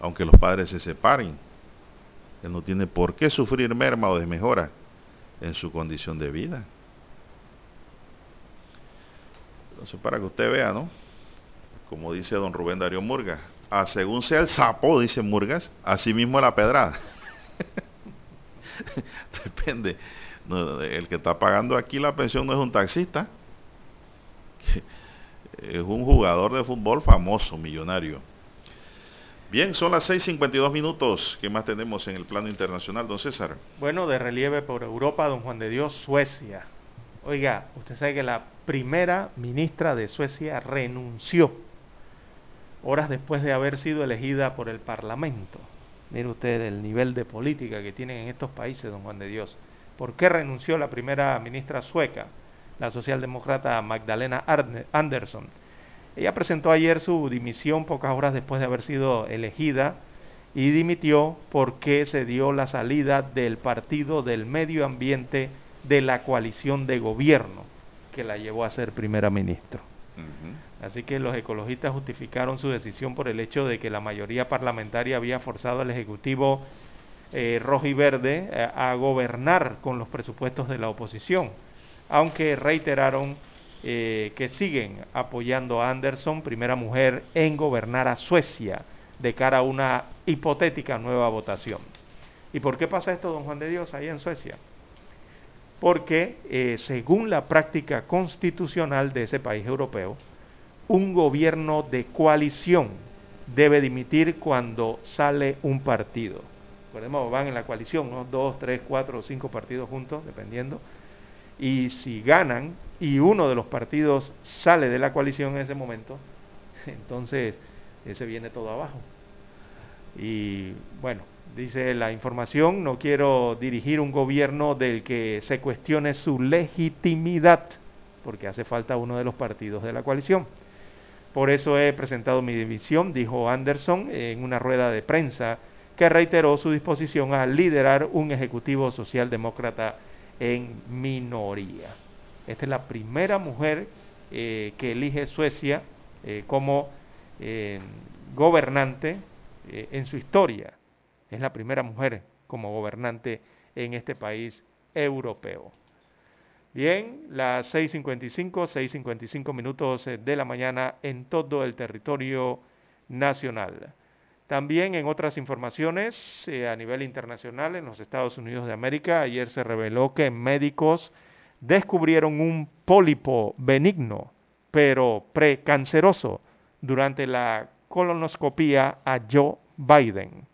Aunque los padres se separen, él no tiene por qué sufrir merma o desmejora en su condición de vida. Entonces, para que usted vea, ¿no? como dice don Rubén Darío Murgas. Según sea el sapo, dice Murgas, así mismo la pedrada. Depende. El que está pagando aquí la pensión no es un taxista, es un jugador de fútbol famoso, millonario. Bien, son las 6.52 minutos. ¿Qué más tenemos en el plano internacional, don César? Bueno, de relieve por Europa, don Juan de Dios, Suecia. Oiga, usted sabe que la primera ministra de Suecia renunció horas después de haber sido elegida por el Parlamento. Mire usted el nivel de política que tienen en estos países, don Juan de Dios. ¿Por qué renunció la primera ministra sueca, la socialdemócrata Magdalena Andersson? Ella presentó ayer su dimisión pocas horas después de haber sido elegida y dimitió porque se dio la salida del Partido del Medio Ambiente de la coalición de gobierno que la llevó a ser primera ministra. Así que los ecologistas justificaron su decisión por el hecho de que la mayoría parlamentaria había forzado al Ejecutivo eh, rojo y verde eh, a gobernar con los presupuestos de la oposición, aunque reiteraron eh, que siguen apoyando a Anderson, primera mujer en gobernar a Suecia, de cara a una hipotética nueva votación. ¿Y por qué pasa esto, don Juan de Dios, ahí en Suecia? Porque según la práctica constitucional de ese país europeo, un gobierno de coalición debe dimitir cuando sale un partido. Recordemos, van en la coalición, dos, tres, cuatro o cinco partidos juntos, dependiendo. Y si ganan, y uno de los partidos sale de la coalición en ese momento, entonces ese viene todo abajo. Y bueno, dice la información, no quiero dirigir un gobierno del que se cuestione su legitimidad, porque hace falta uno de los partidos de la coalición. Por eso he presentado mi división, dijo Anderson en una rueda de prensa que reiteró su disposición a liderar un ejecutivo socialdemócrata en minoría. Esta es la primera mujer eh, que elige Suecia eh, como eh, gobernante en su historia. Es la primera mujer como gobernante en este país europeo. Bien, las 6.55, 6.55 minutos de la mañana en todo el territorio nacional. También en otras informaciones a nivel internacional en los Estados Unidos de América, ayer se reveló que médicos descubrieron un pólipo benigno, pero precanceroso, durante la colonoscopía a Joe Biden.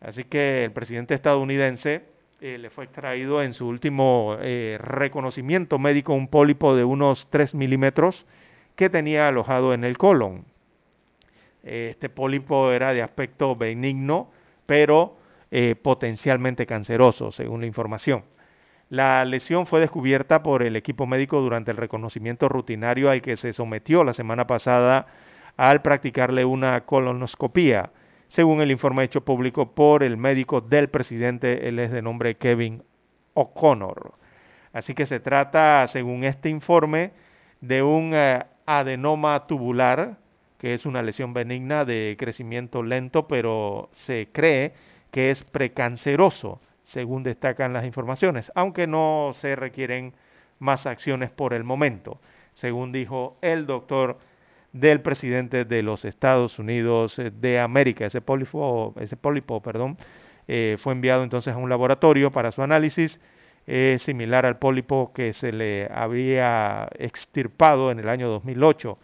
Así que el presidente estadounidense eh, le fue extraído en su último eh, reconocimiento médico un pólipo de unos 3 milímetros que tenía alojado en el colon. Este pólipo era de aspecto benigno, pero eh, potencialmente canceroso, según la información. La lesión fue descubierta por el equipo médico durante el reconocimiento rutinario al que se sometió la semana pasada al practicarle una colonoscopía, según el informe hecho público por el médico del presidente, él es de nombre Kevin O'Connor. Así que se trata, según este informe, de un eh, adenoma tubular, que es una lesión benigna de crecimiento lento, pero se cree que es precanceroso según destacan las informaciones, aunque no se requieren más acciones por el momento, según dijo el doctor del presidente de los Estados Unidos eh, de América. Ese pólipo, ese pólipo perdón, eh, fue enviado entonces a un laboratorio para su análisis, similar al pólipo que se le había extirpado en el año 2008.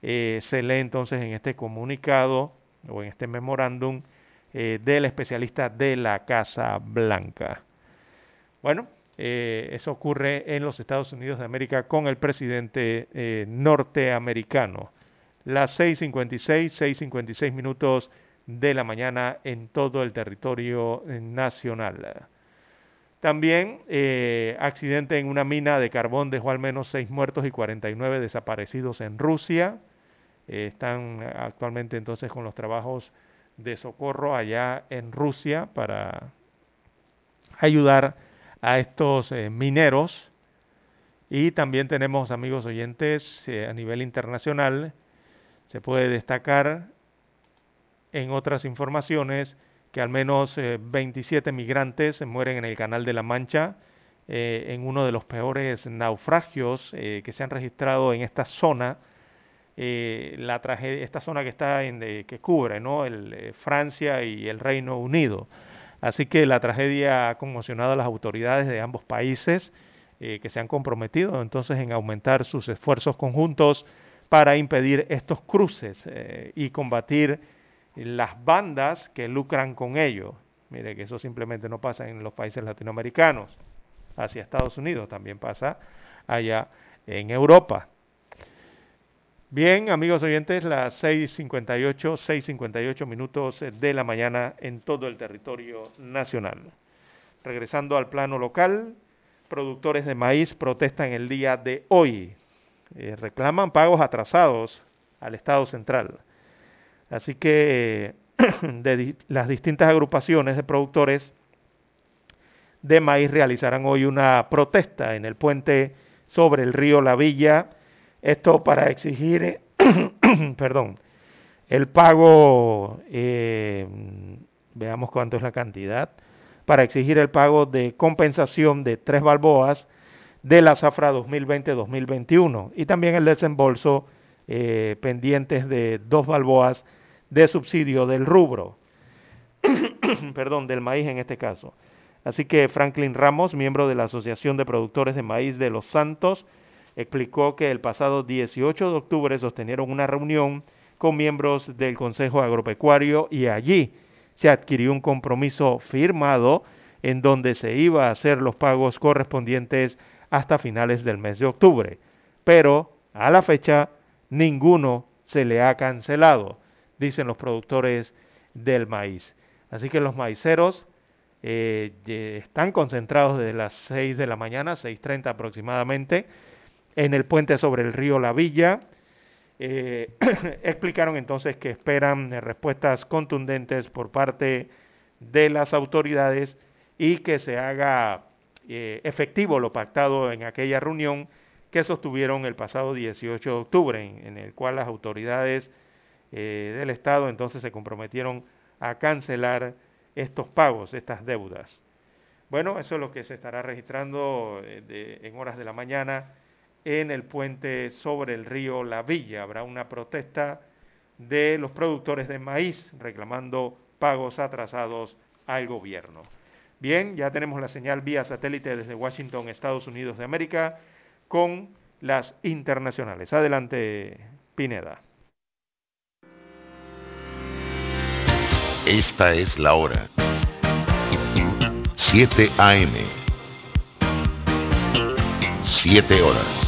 Se lee entonces en este comunicado o en este memorándum eh, del especialista de la Casa Blanca. Bueno, eh, eso ocurre en los Estados Unidos de América con el presidente eh, norteamericano. Las 6.56, 6.56 minutos de la mañana en todo el territorio nacional. También accidente en una mina de carbón dejó al menos 6 muertos y 49 desaparecidos en Rusia. Están actualmente entonces con los trabajos de socorro allá en Rusia para ayudar a estos eh, mineros. Y también tenemos, amigos oyentes, eh, a nivel internacional, se puede destacar en otras informaciones que al menos 27 eh, migrantes mueren en el Canal de la Mancha, en uno de los peores naufragios que se han registrado en esta zona eh, la tragedia, esta zona que está en, que cubre ¿no? el, eh, Francia y el Reino Unido. Así que la tragedia ha conmocionado a las autoridades de ambos países eh, que se han comprometido entonces en aumentar sus esfuerzos conjuntos para impedir estos cruces y combatir las bandas que lucran con ello. Mire que eso simplemente no pasa en los países latinoamericanos, hacia Estados Unidos, también pasa allá en Europa. Bien, amigos oyentes, las 6.58, 6.58 minutos de la mañana en todo el territorio nacional. Regresando al plano local, productores de maíz protestan el día de hoy. Eh, reclaman pagos atrasados al Estado central. Así que de las distintas agrupaciones de productores de maíz realizarán hoy una protesta en el puente sobre el río La Villa esto para exigir, perdón, el pago, eh, veamos cuánto es la cantidad, para exigir el pago de compensación de tres balboas de la zafra 2020-2021 y también el desembolso eh, pendientes de dos balboas de subsidio del rubro, perdón, del maíz en este caso. Así que Franklin Ramos, miembro de la Asociación de Productores de Maíz de Los Santos, explicó que el pasado 18 de octubre sostenieron una reunión con miembros del Consejo Agropecuario y allí se adquirió un compromiso firmado en donde se iba a hacer los pagos correspondientes hasta finales del mes de octubre. Pero a la fecha ninguno se le ha cancelado, dicen los productores del maíz. Así que los maiceros eh, están concentrados desde las 6 de la mañana, 6.30 aproximadamente, en el puente sobre el río La Villa. Eh, explicaron entonces que esperan eh, respuestas contundentes por parte de las autoridades y que se haga eh, efectivo lo pactado en aquella reunión que sostuvieron el pasado 18 de octubre, en, en el cual las autoridades del Estado entonces se comprometieron a cancelar estos pagos, estas deudas. Bueno, eso es lo que se estará registrando en horas de la mañana en el puente sobre el río La Villa. Habrá una protesta de los productores de maíz reclamando pagos atrasados al gobierno. Bien, ya tenemos la señal vía satélite desde Washington, Estados Unidos de América, con las internacionales. Adelante, Pineda. Esta es la hora. 7 AM. 7 horas.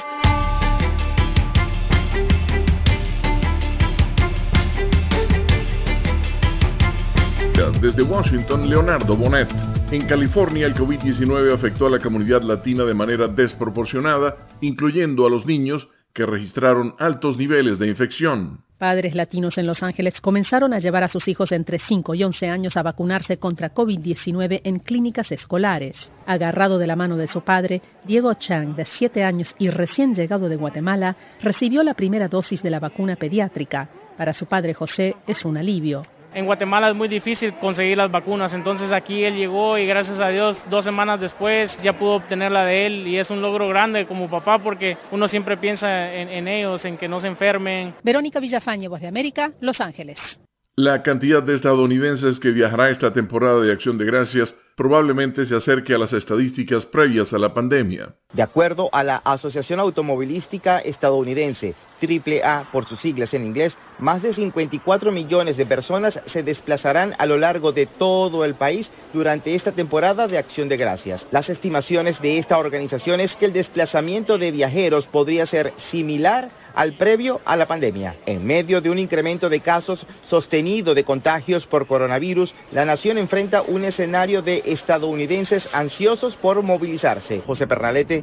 Desde Washington, Leonardo Bonet. En California, el COVID-19 afectó a la comunidad latina de manera desproporcionada, incluyendo a los niños, que registraron altos niveles de infección. Padres latinos en Los Ángeles comenzaron a llevar a sus hijos entre 5 y 11 años a vacunarse contra COVID-19 en clínicas escolares. Agarrado de la mano de su padre, Diego Chang, de 7 años y recién llegado de Guatemala, recibió la primera dosis de la vacuna pediátrica. Para su padre José es un alivio. En Guatemala es muy difícil conseguir las vacunas, entonces aquí él llegó y gracias a Dios dos semanas después ya pudo obtener la de él y es un logro grande como papá porque uno siempre piensa en, ellos, en que no se enfermen. Verónica Villafañe, Voz de América, Los Ángeles. La cantidad de estadounidenses que viajará esta temporada de Acción de Gracias probablemente se acerque a las estadísticas previas a la pandemia. De acuerdo a la Asociación Automovilística Estadounidense, AAA por sus siglas en inglés, más de 54 millones de personas se desplazarán a lo largo de todo el país durante esta temporada de Acción de Gracias. Las estimaciones de esta organización es que el desplazamiento de viajeros podría ser similar al previo a la pandemia. En medio de un incremento de casos sostenido de contagios por coronavirus, la nación enfrenta un escenario de estadounidenses ansiosos por movilizarse. José Pernalete,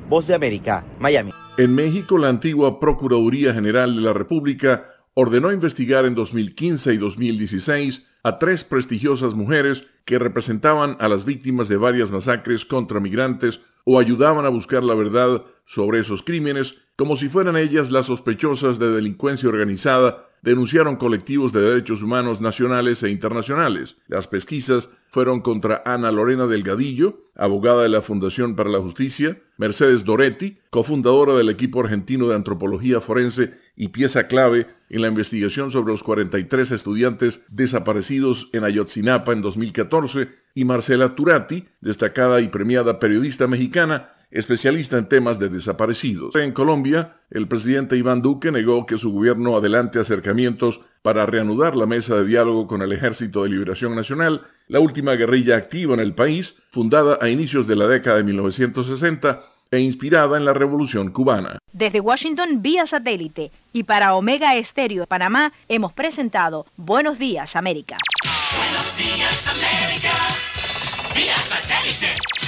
En México, la antigua Procuraduría General de la República ordenó investigar en 2015 y 2016 a tres prestigiosas mujeres que representaban a las víctimas de varias masacres contra migrantes o ayudaban a buscar la verdad sobre esos crímenes, como si fueran ellas las sospechosas de delincuencia organizada denunciaron colectivos de derechos humanos nacionales e internacionales. Las pesquisas fueron contra Ana Lorena Delgadillo, abogada de la Fundación para la Justicia, Mercedes Doretti, cofundadora del equipo argentino de antropología forense y pieza clave en la investigación sobre los 43 estudiantes desaparecidos en Ayotzinapa en 2014, y Marcela Turati, destacada y premiada periodista mexicana, especialista en temas de desaparecidos. En Colombia, el presidente Iván Duque negó que su gobierno adelante acercamientos para reanudar la mesa de diálogo con el Ejército de Liberación Nacional, la última guerrilla activa en el país, fundada a inicios de la década de 1960 e inspirada en la Revolución cubana. Desde Washington vía satélite y para Omega Estéreo de Panamá hemos presentado Buenos Días América. Buenos días, América. Vía satélite.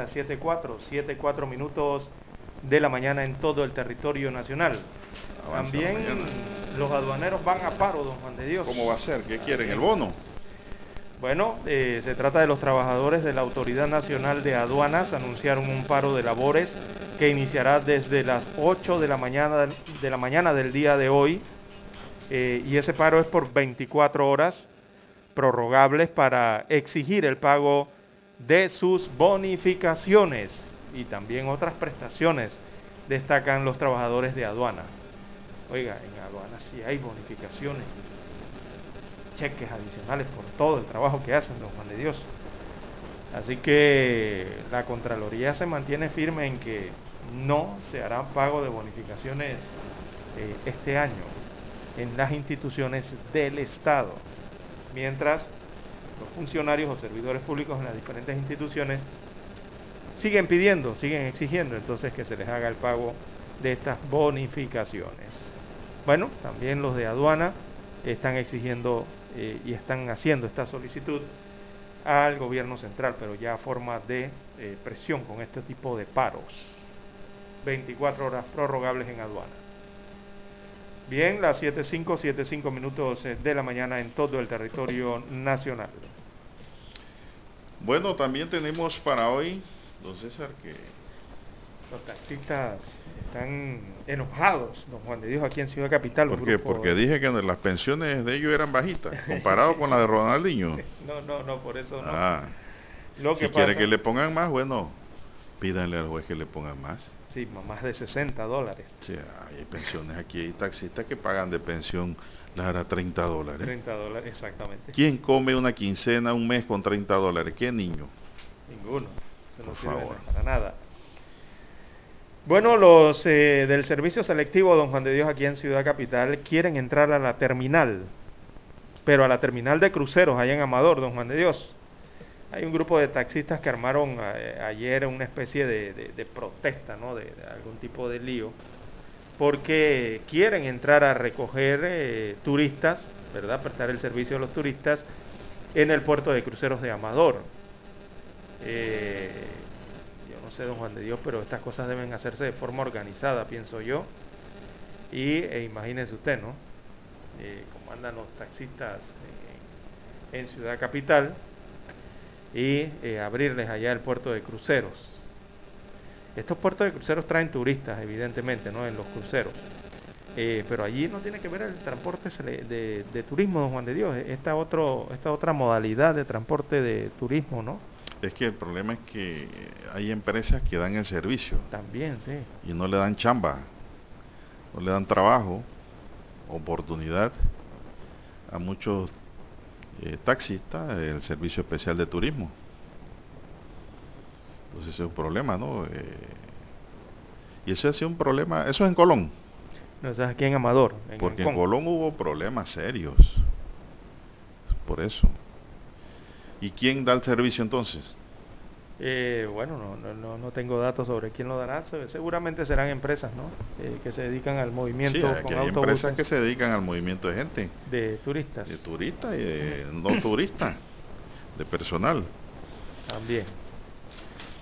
Las 7.4, 7.4 minutos de la mañana en todo el territorio nacional. Avanza También los aduaneros van a paro, don Juan de Dios. ¿Cómo va a ser? ¿Qué quieren? ¿El bono? Bueno, eh, se trata de los trabajadores de la Autoridad Nacional de Aduanas. Anunciaron un paro de labores que iniciará desde las 8 de la mañana, de la mañana del día de hoy. Eh, y ese paro es por 24 horas prorrogables para exigir el pago de sus bonificaciones y también otras prestaciones, destacan los trabajadores de aduana. Oiga, en aduana sí hay bonificaciones, cheques adicionales por todo el trabajo que hacen, don Juan de Dios. Así que la Contraloría se mantiene firme en que no se hará pago de bonificaciones eh, este año en las instituciones del Estado, mientras los funcionarios o servidores públicos en las diferentes instituciones siguen pidiendo, siguen exigiendo entonces que se les haga el pago de estas bonificaciones. Bueno, también los de aduana están exigiendo eh, y están haciendo esta solicitud al gobierno central, pero ya a forma de eh, presión con este tipo de paros. 24 horas prorrogables en aduana. Bien, las 7.5, 7.5 minutos eh, de la mañana en todo el territorio nacional. Bueno, también tenemos para hoy, don César, que Los taxistas están enojados, don Juan de Dios, aquí en Ciudad Capital. ¿Por qué? Porque dije que las pensiones de ellos eran bajitas, comparado con las de Ronaldinho. No, no, no, por eso no. Ah, Lo si que quiere pasa- que le pongan más, bueno, pídanle al juez que le pongan más. Sí, más de 60 dólares. Sí, hay pensiones aquí, hay taxistas que pagan de pensión las hará 30 dólares. 30 dólares, exactamente. ¿Quién come una quincena un mes con 30 dólares? ¿Qué niño? Ninguno. Se sirve favor. para nada. Bueno, los eh, del servicio selectivo Don Juan de Dios aquí en Ciudad Capital quieren entrar a la terminal, pero a la terminal de cruceros allá en Amador, Don Juan de Dios. Hay un grupo de taxistas que armaron eh, ayer una especie de, protesta, ¿no? De, algún tipo de lío, porque quieren entrar a recoger eh, turistas, ¿verdad? Prestar el servicio a los turistas en el puerto de cruceros de Amador. Eh, yo no sé, don Juan de Dios, pero estas cosas deben hacerse de forma organizada, pienso yo. Y e imagínense usted, ¿no? Eh, como andan los taxistas en Ciudad Capital y eh, abrirles allá el puerto de cruceros. Estos puertos de cruceros traen turistas, evidentemente, ¿no? En los cruceros. Eh, pero allí no tiene que ver el transporte de, de turismo, don Juan de Dios. Esta, otro, esta otra modalidad de transporte de turismo, ¿no? Es que el problema es que hay empresas que dan el servicio También, sí. y no le dan chamba, no le dan trabajo oportunidad a muchos eh, taxistas el servicio especial de turismo. Entonces ese es un problema, ¿no? Eh, y eso ha sido un problema, eso es en Colón. No, eso es aquí en Amador. porque en Colón hubo problemas serios. Por eso. ¿Y quién da el servicio entonces? Eh, bueno, no, no, tengo datos sobre quién lo dará. Seguramente serán empresas, ¿no? Eh, que se dedican al movimiento sí, con hay empresas que se dedican al movimiento de gente. De turistas. De turistas y de no turistas. De personal. También.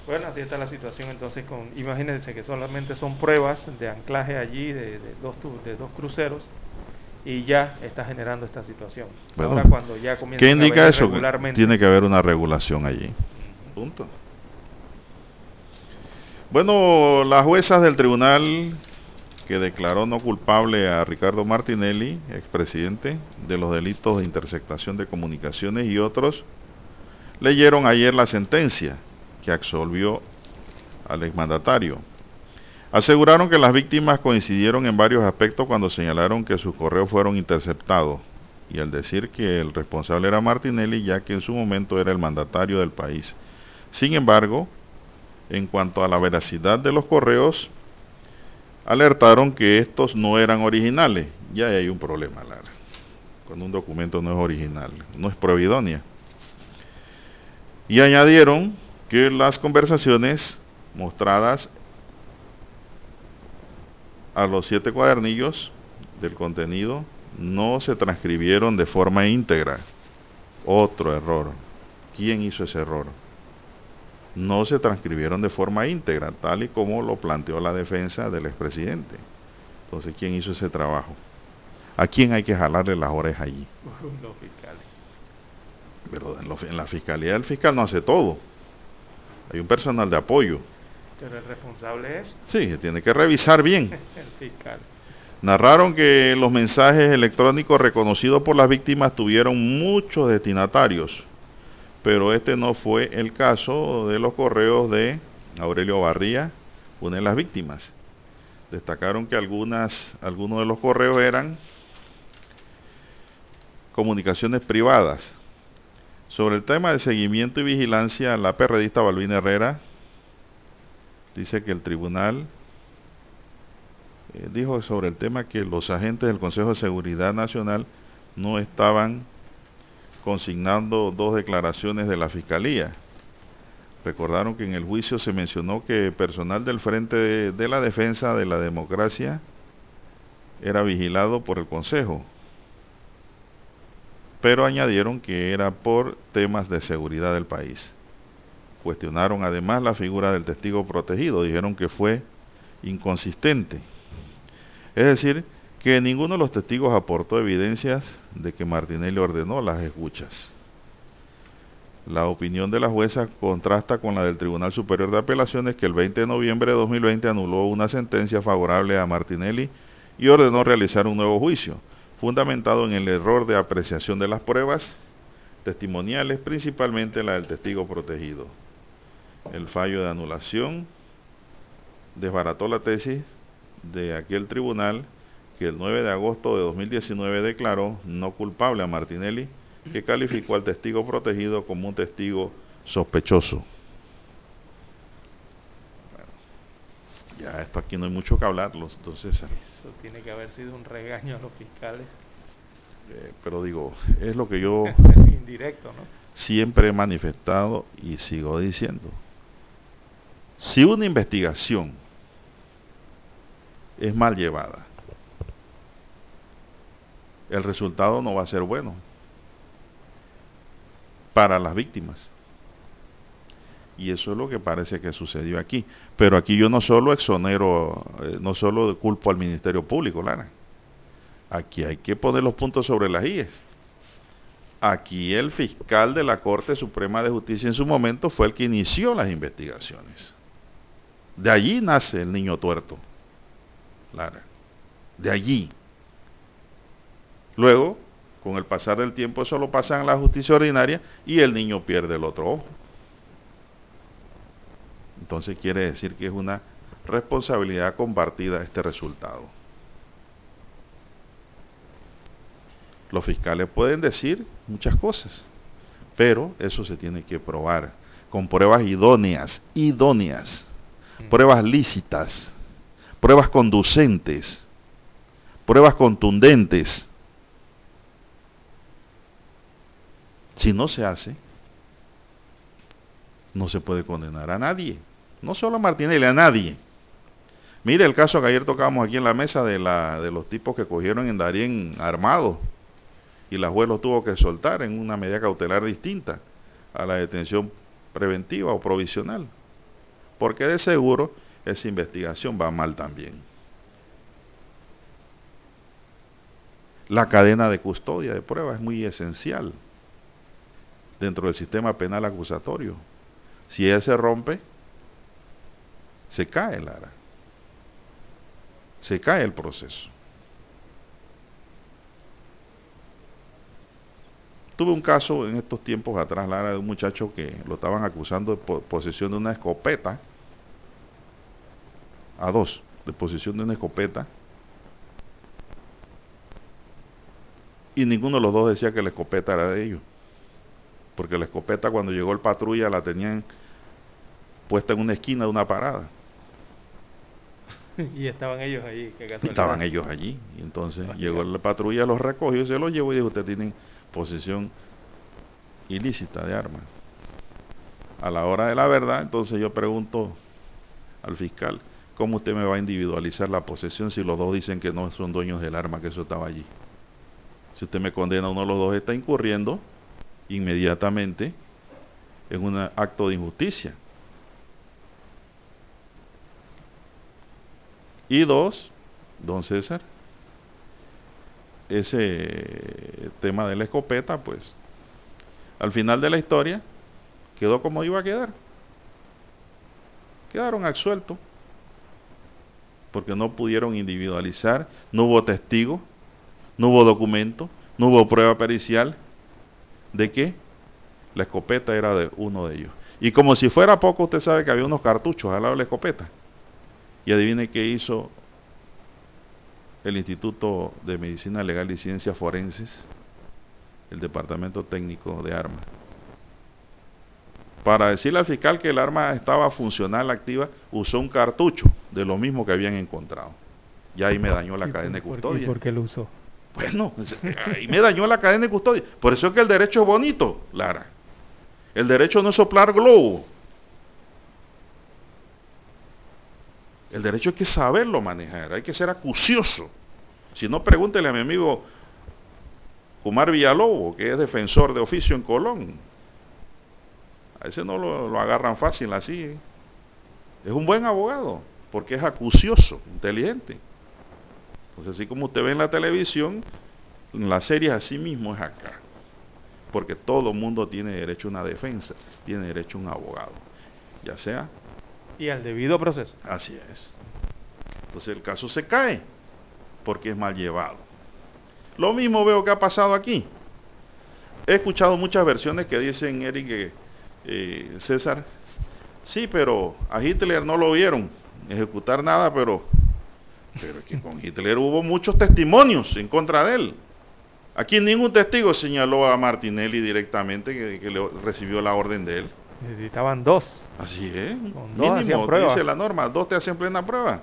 Bueno, así está la situación entonces con, imagínense que solamente son pruebas de anclaje allí de, dos, de dos cruceros y ya está generando esta situación. Ahora cuando ya comienza ¿Qué indica eso? Tiene que haber una regulación allí. Punto. Bueno, las juezas del tribunal que declaró no culpable a Ricardo Martinelli, expresidente, de los delitos de interceptación de comunicaciones y otros, leyeron ayer la sentencia que absolvió al exmandatario. Aseguraron que las víctimas coincidieron en varios aspectos cuando señalaron que sus correos fueron interceptados y al decir que el responsable era Martinelli ya que en su momento era el mandatario del país. Sin embargo, en cuanto a la veracidad de los correos, alertaron que estos no eran originales. Ya hay un problema, Lara. Cuando un documento no es original, no es providonia. Y añadieron que las conversaciones mostradas a los siete cuadernillos del contenido no se transcribieron de forma íntegra. Otro error. ¿Quién hizo ese error? No se transcribieron de forma íntegra, tal y como lo planteó la defensa del expresidente. Entonces, ¿quién hizo ese trabajo? ¿A quién hay que jalarle las orejas allí? Los fiscales. Pero en, la fiscalía el fiscal no hace todo. Hay un personal de apoyo. Pero el responsable es. Sí, tiene que revisar bien. el fiscal. Narraron que los mensajes electrónicos reconocidos por las víctimas tuvieron muchos destinatarios pero este no fue el caso de los correos de Aurelio Barría, una de las víctimas. Destacaron que algunas, algunos de los correos eran comunicaciones privadas. Sobre el tema de seguimiento y vigilancia, la periodista Balbina Herrera dice que el tribunal eh, dijo sobre el tema que los agentes del Consejo de Seguridad Nacional no estaban consignando dos declaraciones de la Fiscalía. Recordaron que en el juicio se mencionó que personal del Frente de, la Defensa de la Democracia era vigilado por el Consejo, pero añadieron que era por temas de seguridad del país. Cuestionaron además la figura del testigo protegido, dijeron que fue inconsistente. Es decir, que ninguno de los testigos aportó evidencias de que Martinelli ordenó las escuchas. La opinión de la jueza contrasta con la del Tribunal Superior de Apelaciones que el 20 de noviembre de 2020 anuló una sentencia favorable a Martinelli y ordenó realizar un nuevo juicio, fundamentado en el error de apreciación de las pruebas testimoniales, principalmente la del testigo protegido. El fallo de anulación desbarató la tesis de aquel tribunal que el 9 de agosto de 2019 declaró no culpable a Martinelli, que calificó al testigo protegido como un testigo sospechoso. Bueno, ya esto aquí no hay mucho que hablar, entonces... Eso tiene que haber sido un regaño a los fiscales. Eh, pero digo, es lo que yo Indirecto, ¿no? siempre he manifestado y sigo diciendo. Si una investigación es mal llevada, el resultado no va a ser bueno para las víctimas. Y eso es lo que parece que sucedió aquí. Pero aquí yo no solo exonero, eh, no solo culpo al Ministerio Público, Lara. Aquí hay que poner los puntos sobre las IES. Aquí el fiscal de la Corte Suprema de Justicia en su momento fue el que inició las investigaciones. De allí nace el niño tuerto. Lara. De allí. Luego, con el pasar del tiempo, eso lo pasan a la justicia ordinaria y el niño pierde el otro ojo. Entonces quiere decir que es una responsabilidad compartida este resultado. Los fiscales pueden decir muchas cosas, pero eso se tiene que probar con pruebas idóneas, idóneas, pruebas lícitas, pruebas conducentes, pruebas contundentes. Si no se hace, no se puede condenar a nadie. No solo a Martinelli, a nadie. Mire el caso que ayer tocamos aquí en la mesa de, la, de los tipos que cogieron en Darien armados y la juez los tuvo que soltar en una medida cautelar distinta a la detención preventiva o provisional. Porque de seguro esa investigación va mal también. La cadena de custodia de pruebas es muy esencial dentro del sistema penal acusatorio. Si ella se rompe, se cae Lara. Se cae el proceso. Tuve un caso en estos tiempos atrás, Lara, de un muchacho que lo estaban acusando de posesión de una escopeta. A dos, de posesión de una escopeta. Y ninguno de los dos decía que la escopeta era de ellos. Porque la escopeta cuando llegó el patrulla la tenían puesta en una esquina de una parada. y estaban ellos allí. Estaban ellos allí. Y entonces llegó la patrulla, los recogió, se los llevó y dijo, usted tiene posesión ilícita de armas. A la hora de la verdad, entonces yo pregunto al fiscal, ¿cómo usted me va a individualizar la posesión si los dos dicen que no son dueños del arma, que eso estaba allí? Si usted me condena, uno de los dos está incurriendo inmediatamente en un acto de injusticia. Y dos, don César, ese tema de la escopeta, pues, al final de la historia, quedó como iba a quedar. Quedaron absueltos, porque no pudieron individualizar, no hubo testigo, no hubo documento, no hubo prueba pericial de que la escopeta era de uno de ellos. Y como si fuera poco, usted sabe que había unos cartuchos al lado de la escopeta. Y adivine qué hizo el Instituto de Medicina Legal y Ciencias Forenses, el Departamento Técnico de Armas. Para decirle al fiscal que el arma estaba funcional, activa, usó un cartucho de lo mismo que habían encontrado. Y ahí me dañó la cadena de custodia. ¿Y por qué lo usó? Bueno, ahí me dañó la cadena de custodia. Por eso es que el derecho es bonito, Lara. El derecho no es soplar globo. El derecho hay que saberlo manejar, hay que ser acucioso. Si no, pregúntele a mi amigo Kumar Villalobos, que es defensor de oficio en Colón. A ese no lo, agarran fácil así. Es un buen abogado, porque es acucioso, inteligente. Entonces, así como usted ve en la televisión, en las series así mismo es acá. Porque todo mundo tiene derecho a una defensa, tiene derecho a un abogado. Ya sea y al debido proceso. Así es. Entonces el caso se cae porque es mal llevado. Lo mismo veo que ha pasado aquí. He escuchado muchas versiones que dicen, Eric, eh, César, sí, pero a Hitler no lo vieron ejecutar nada, pero, pero que con Hitler hubo muchos testimonios en contra de él. Aquí ningún testigo señaló a Martinelli directamente que, que le recibió la orden de él. Necesitaban dos. Así es. Mínimo, dice la norma, dos te hacen plena prueba.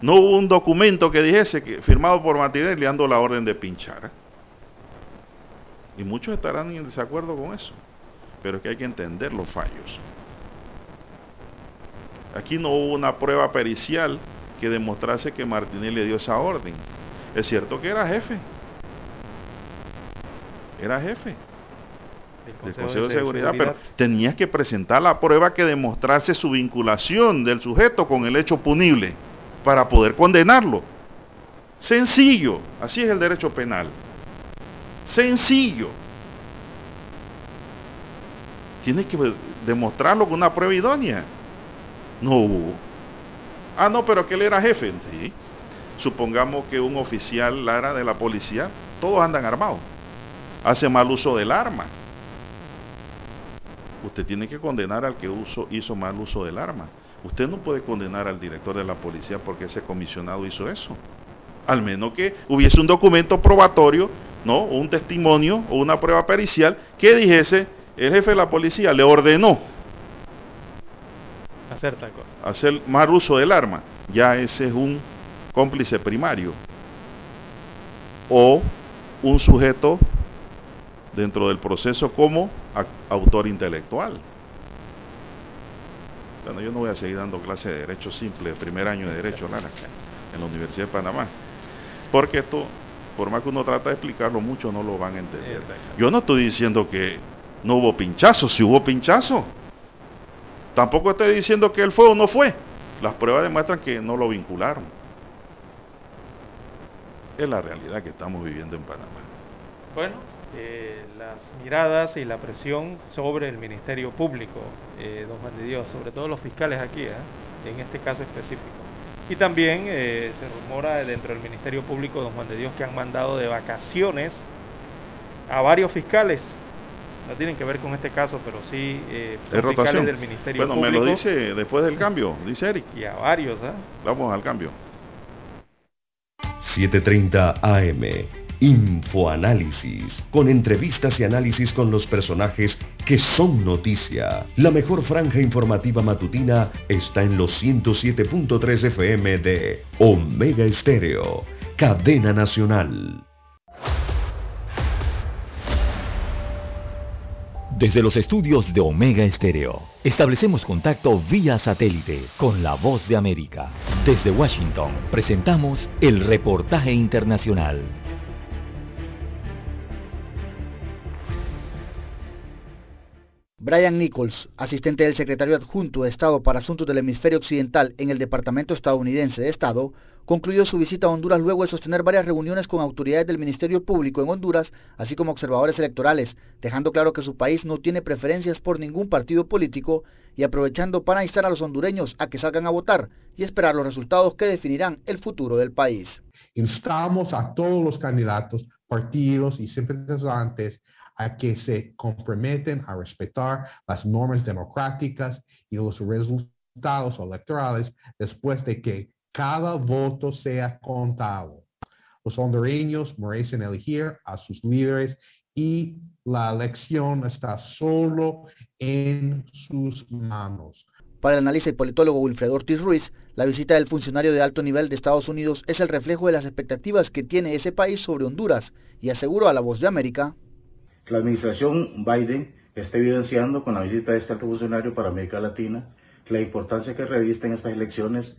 No hubo un documento que dijese que firmado por Martínez dando la orden de pinchar. Y muchos estarán en desacuerdo con eso. Pero es que hay que entender los fallos. Aquí no hubo una prueba pericial que demostrase que Martínez le dio esa orden. Es cierto que era jefe. Era jefe del Consejo, de, Seguridad, pero tenías que presentar la prueba que demostrase su vinculación del sujeto con el hecho punible para poder condenarlo. Sencillo, así es el derecho penal. Sencillo. Tienes que demostrarlo con una prueba idónea. No Ah, no, pero que él era jefe. Sí. Supongamos que un oficial Lara de la policía, todos andan armados. Hace mal uso del arma usted tiene que condenar al que hizo mal uso del arma. Usted no puede condenar al director de la policía porque ese comisionado hizo eso. Al menos que hubiese un documento probatorio, ¿no? Un testimonio o una prueba pericial que dijese, el jefe de la policía le ordenó hacer tal cosa. Hacer más uso del arma. Ya ese es un cómplice primario. O un sujeto dentro del proceso como autor intelectual. Bueno, yo no voy a seguir dando clase de Derecho Simple, de primer año de Derecho, en la Universidad de Panamá. Porque esto, por más que uno trata de explicarlo, muchos no lo van a entender. Yo no estoy diciendo que no hubo pinchazo, si hubo pinchazo. Tampoco estoy diciendo que él fue o no fue. Las pruebas demuestran que no lo vincularon. Es la realidad que estamos viviendo en Panamá. Bueno, eh, las miradas y la presión sobre el Ministerio Público, eh, don Juan de Dios, sobre todo los fiscales aquí, ¿eh? en este caso específico. Y también se rumora dentro del Ministerio Público, don Juan de Dios, que han mandado de vacaciones a varios fiscales. No tienen que ver con este caso, pero sí fiscales del Ministerio Público. Bueno, me lo dice después del cambio, dice Eric. Y a varios, Vamos al cambio. 7.30 AM Infoanálisis, con entrevistas y análisis con los personajes que son noticia. La mejor franja informativa matutina está en los 107.3 FM de Omega Estéreo, cadena nacional. Desde los estudios de Omega Estéreo, establecemos contacto vía satélite con la voz de América. Desde Washington, presentamos el reportaje internacional. Brian Nichols, asistente del secretario adjunto de Estado para Asuntos del Hemisferio Occidental en el Departamento estadounidense de Estado, concluyó su visita a Honduras luego de sostener varias reuniones con autoridades del Ministerio Público en Honduras, así como observadores electorales, dejando claro que su país no tiene preferencias por ningún partido político y aprovechando para instar a los hondureños a que salgan a votar y esperar los resultados que definirán el futuro del país. Instamos a todos los candidatos, partidos y simpatizantes a que se comprometen a respetar las normas democráticas y los resultados electorales después de que cada voto sea contado. Los hondureños merecen elegir a sus líderes y la elección está solo en sus manos. Para el analista y politólogo Wilfredo Ortiz Ruiz, la visita del funcionario de alto nivel de Estados Unidos es el reflejo de las expectativas que tiene ese país sobre Honduras y aseguró a La Voz de América la administración Biden está evidenciando con la visita de este alto funcionario para América Latina la importancia que revisten estas elecciones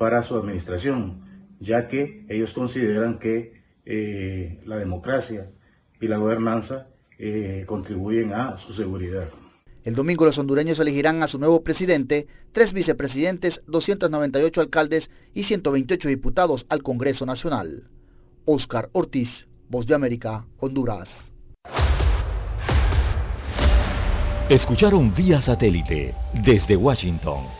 para su administración, ya que ellos consideran que eh, la democracia y la gobernanza eh, contribuyen a su seguridad. El domingo los hondureños elegirán a su nuevo presidente, tres vicepresidentes, 298 alcaldes y 128 diputados al Congreso Nacional. Oscar Ortiz, Voz de América, Honduras. Escucharon vía satélite desde Washington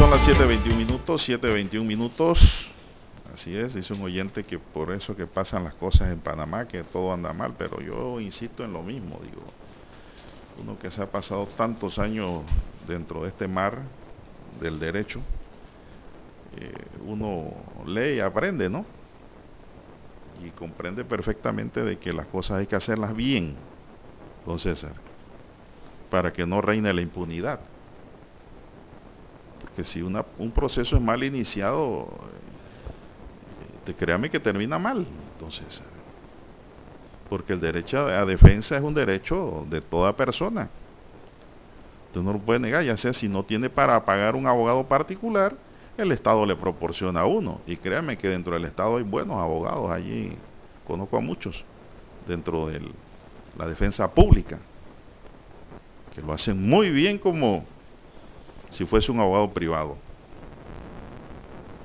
son las 7.21 minutos, 7.21 minutos. Así es, dice un oyente que por eso que pasan las cosas en Panamá, que todo anda mal, pero yo insisto en lo mismo, digo, uno que se ha pasado tantos años dentro de este mar del derecho, eh, uno lee y aprende, ¿no? Y comprende perfectamente de que las cosas hay que hacerlas bien, don César, para que no reine la impunidad. Porque si una, un proceso es mal iniciado, eh, te créame que termina mal. Entonces, porque el derecho a, defensa es un derecho de toda persona. Usted no lo puede negar, ya sea si no tiene para pagar un abogado particular, el Estado le proporciona a uno. Y créame que dentro del Estado hay buenos abogados allí, conozco a muchos, dentro de la defensa pública, que lo hacen muy bien como si fuese un abogado privado.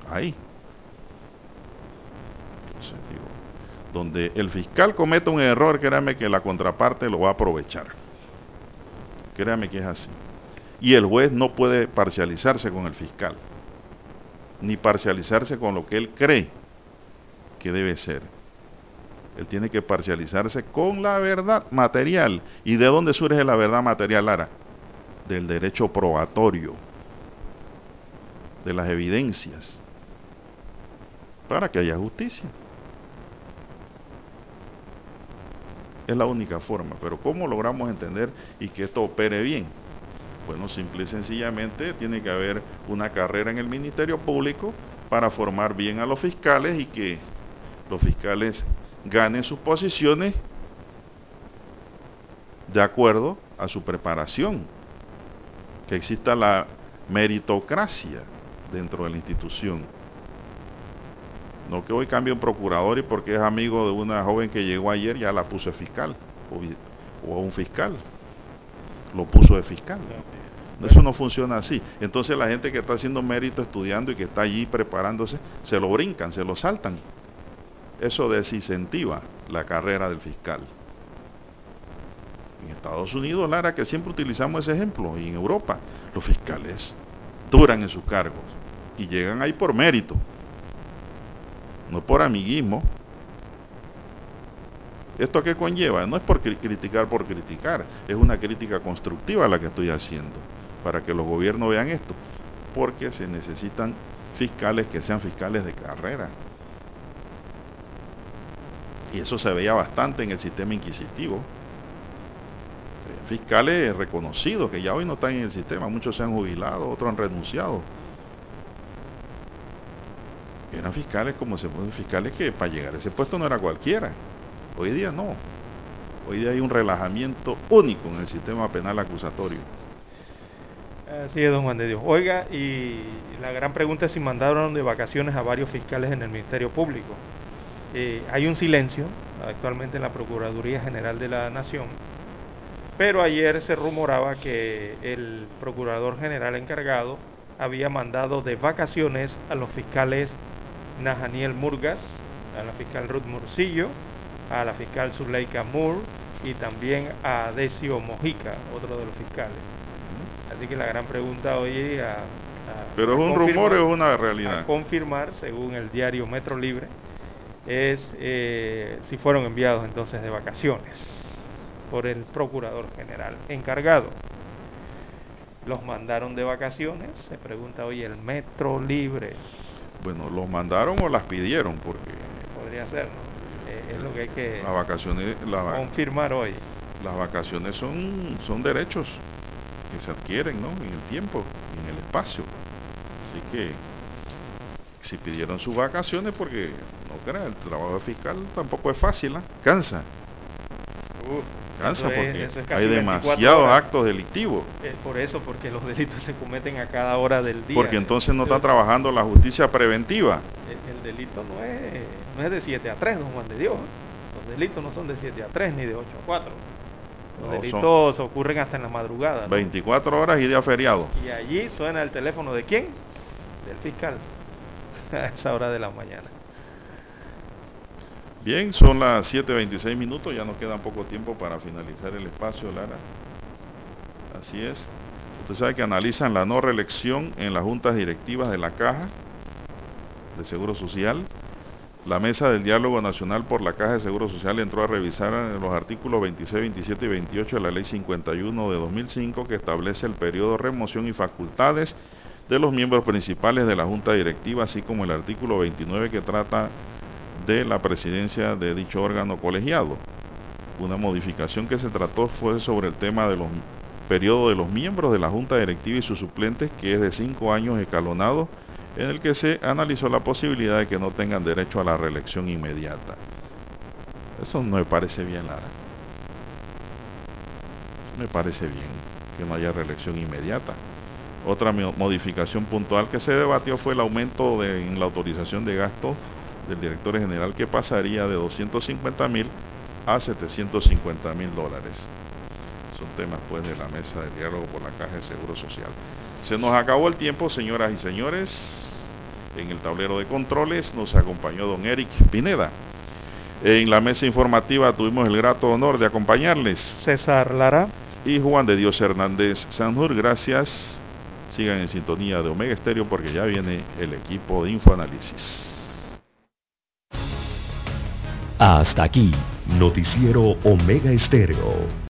Ahí. Entonces, digo, donde el fiscal cometa un error, créame que la contraparte lo va a aprovechar. Créame que es así. Y el juez no puede parcializarse con el fiscal, ni parcializarse con lo que él cree que debe ser. Él tiene que parcializarse con la verdad material. ¿Y de dónde surge la verdad material, Lara? Del derecho probatorio, de las evidencias, para que haya justicia. Es la única forma. Pero ¿cómo logramos entender y que esto opere bien? Bueno, simple y sencillamente tiene que haber una carrera en el Ministerio Público para formar bien a los fiscales y que los fiscales ganen sus posiciones de acuerdo a su preparación. Que exista la meritocracia dentro de la institución. No que hoy cambie un procurador y porque es amigo de una joven que llegó ayer ya la puso de fiscal. O, o a un fiscal. Lo puso de fiscal. Eso no funciona así. Entonces la gente que está haciendo mérito estudiando y que está allí preparándose, se lo brincan, se lo saltan. Eso desincentiva la carrera del fiscal. En Estados Unidos, Lara, que siempre utilizamos ese ejemplo, y en Europa, los fiscales duran en sus cargos y llegan ahí por mérito no por amiguismo. ¿Esto qué conlleva? No es por criticar por criticar, es una crítica constructiva la que estoy haciendo, para que los gobiernos vean esto, porque se necesitan fiscales que sean fiscales de carrera. Y eso se veía bastante en el sistema inquisitivo. Fiscales reconocidos que ya hoy no están en el sistema, muchos se han jubilado, otros han renunciado eran fiscales como se ponen fiscales que para llegar a ese puesto no era cualquiera. Hoy día no. Hoy día hay un relajamiento único en el sistema penal acusatorio. Así es, don Juan de Dios. Oiga, y la gran pregunta es si mandaron de vacaciones a varios fiscales en el Ministerio Público. Eh, hay un silencio actualmente en la Procuraduría General de la Nación, pero ayer se rumoraba que el Procurador General encargado había mandado de vacaciones a los fiscales Najaniel Murgas, a la fiscal Ruth Murcillo, a la fiscal Zuleika Moore y también a Decio Mojica, otro de los fiscales. Así que la gran pregunta hoy a, Pero es un rumor o es una realidad. A confirmar, según el diario Metro Libre, es eh, si fueron enviados entonces de vacaciones por el procurador general encargado. Los mandaron de vacaciones, se pregunta hoy el Metro Libre. Bueno, los mandaron o las pidieron, porque... Podría ser, ¿no? Eh, es lo que hay que las vacaciones, confirmar hoy. Las vacaciones son, son derechos que se adquieren, ¿no? En el tiempo, en el espacio. Así que si pidieron sus vacaciones, porque no crean, el trabajo fiscal tampoco es fácil, ¿eh? cansa. Porque hay demasiados actos delictivos. Eh, por eso, porque los delitos se cometen a cada hora del día. Porque entonces no está trabajando la justicia preventiva. El, delito no es, no es de 7 a 3, don Juan de Dios. Los delitos no son de 7 a 3 ni de 8 a 4. Los delitos ocurren hasta en la madrugada. 24 horas y día feriado. Y allí suena el teléfono de quién? Del fiscal. a esa hora de la mañana. Bien, son las 7.26 minutos, ya nos queda poco tiempo para finalizar el espacio, Lara. Así es. Usted sabe que analizan la no reelección en las juntas directivas de la Caja de Seguro Social. La Mesa del Diálogo Nacional por la Caja de Seguro Social entró a revisar los artículos 26, 27 y 28 de la Ley 51 de 2005 que establece el periodo de remoción y facultades de los miembros principales de la Junta Directiva, así como el artículo 29 que trata de la presidencia de dicho órgano colegiado. Una modificación que se trató fue sobre el tema de los periodo de los miembros de la Junta Directiva y sus suplentes, que es de cinco años escalonado, en el que se analizó la posibilidad de que no tengan derecho a la reelección inmediata. Eso no me parece bien, Lara. Me parece bien que no haya reelección inmediata. Otra modificación puntual que se debatió fue el aumento de, en la autorización de gastos del director general que pasaría de 250 mil a 750 mil dólares. Son temas pues de la mesa de diálogo por la Caja de Seguro Social. Se nos acabó el tiempo, señoras y señores. En el tablero de controles nos acompañó don Eric Pineda. En la mesa informativa tuvimos el grato honor de acompañarles. César Lara. Y Juan de Dios Hernández Sanjur. Gracias. Sigan en sintonía de Omega Estéreo porque ya viene el equipo de Infoanálisis. Hasta aquí, Noticiero Omega Estéreo.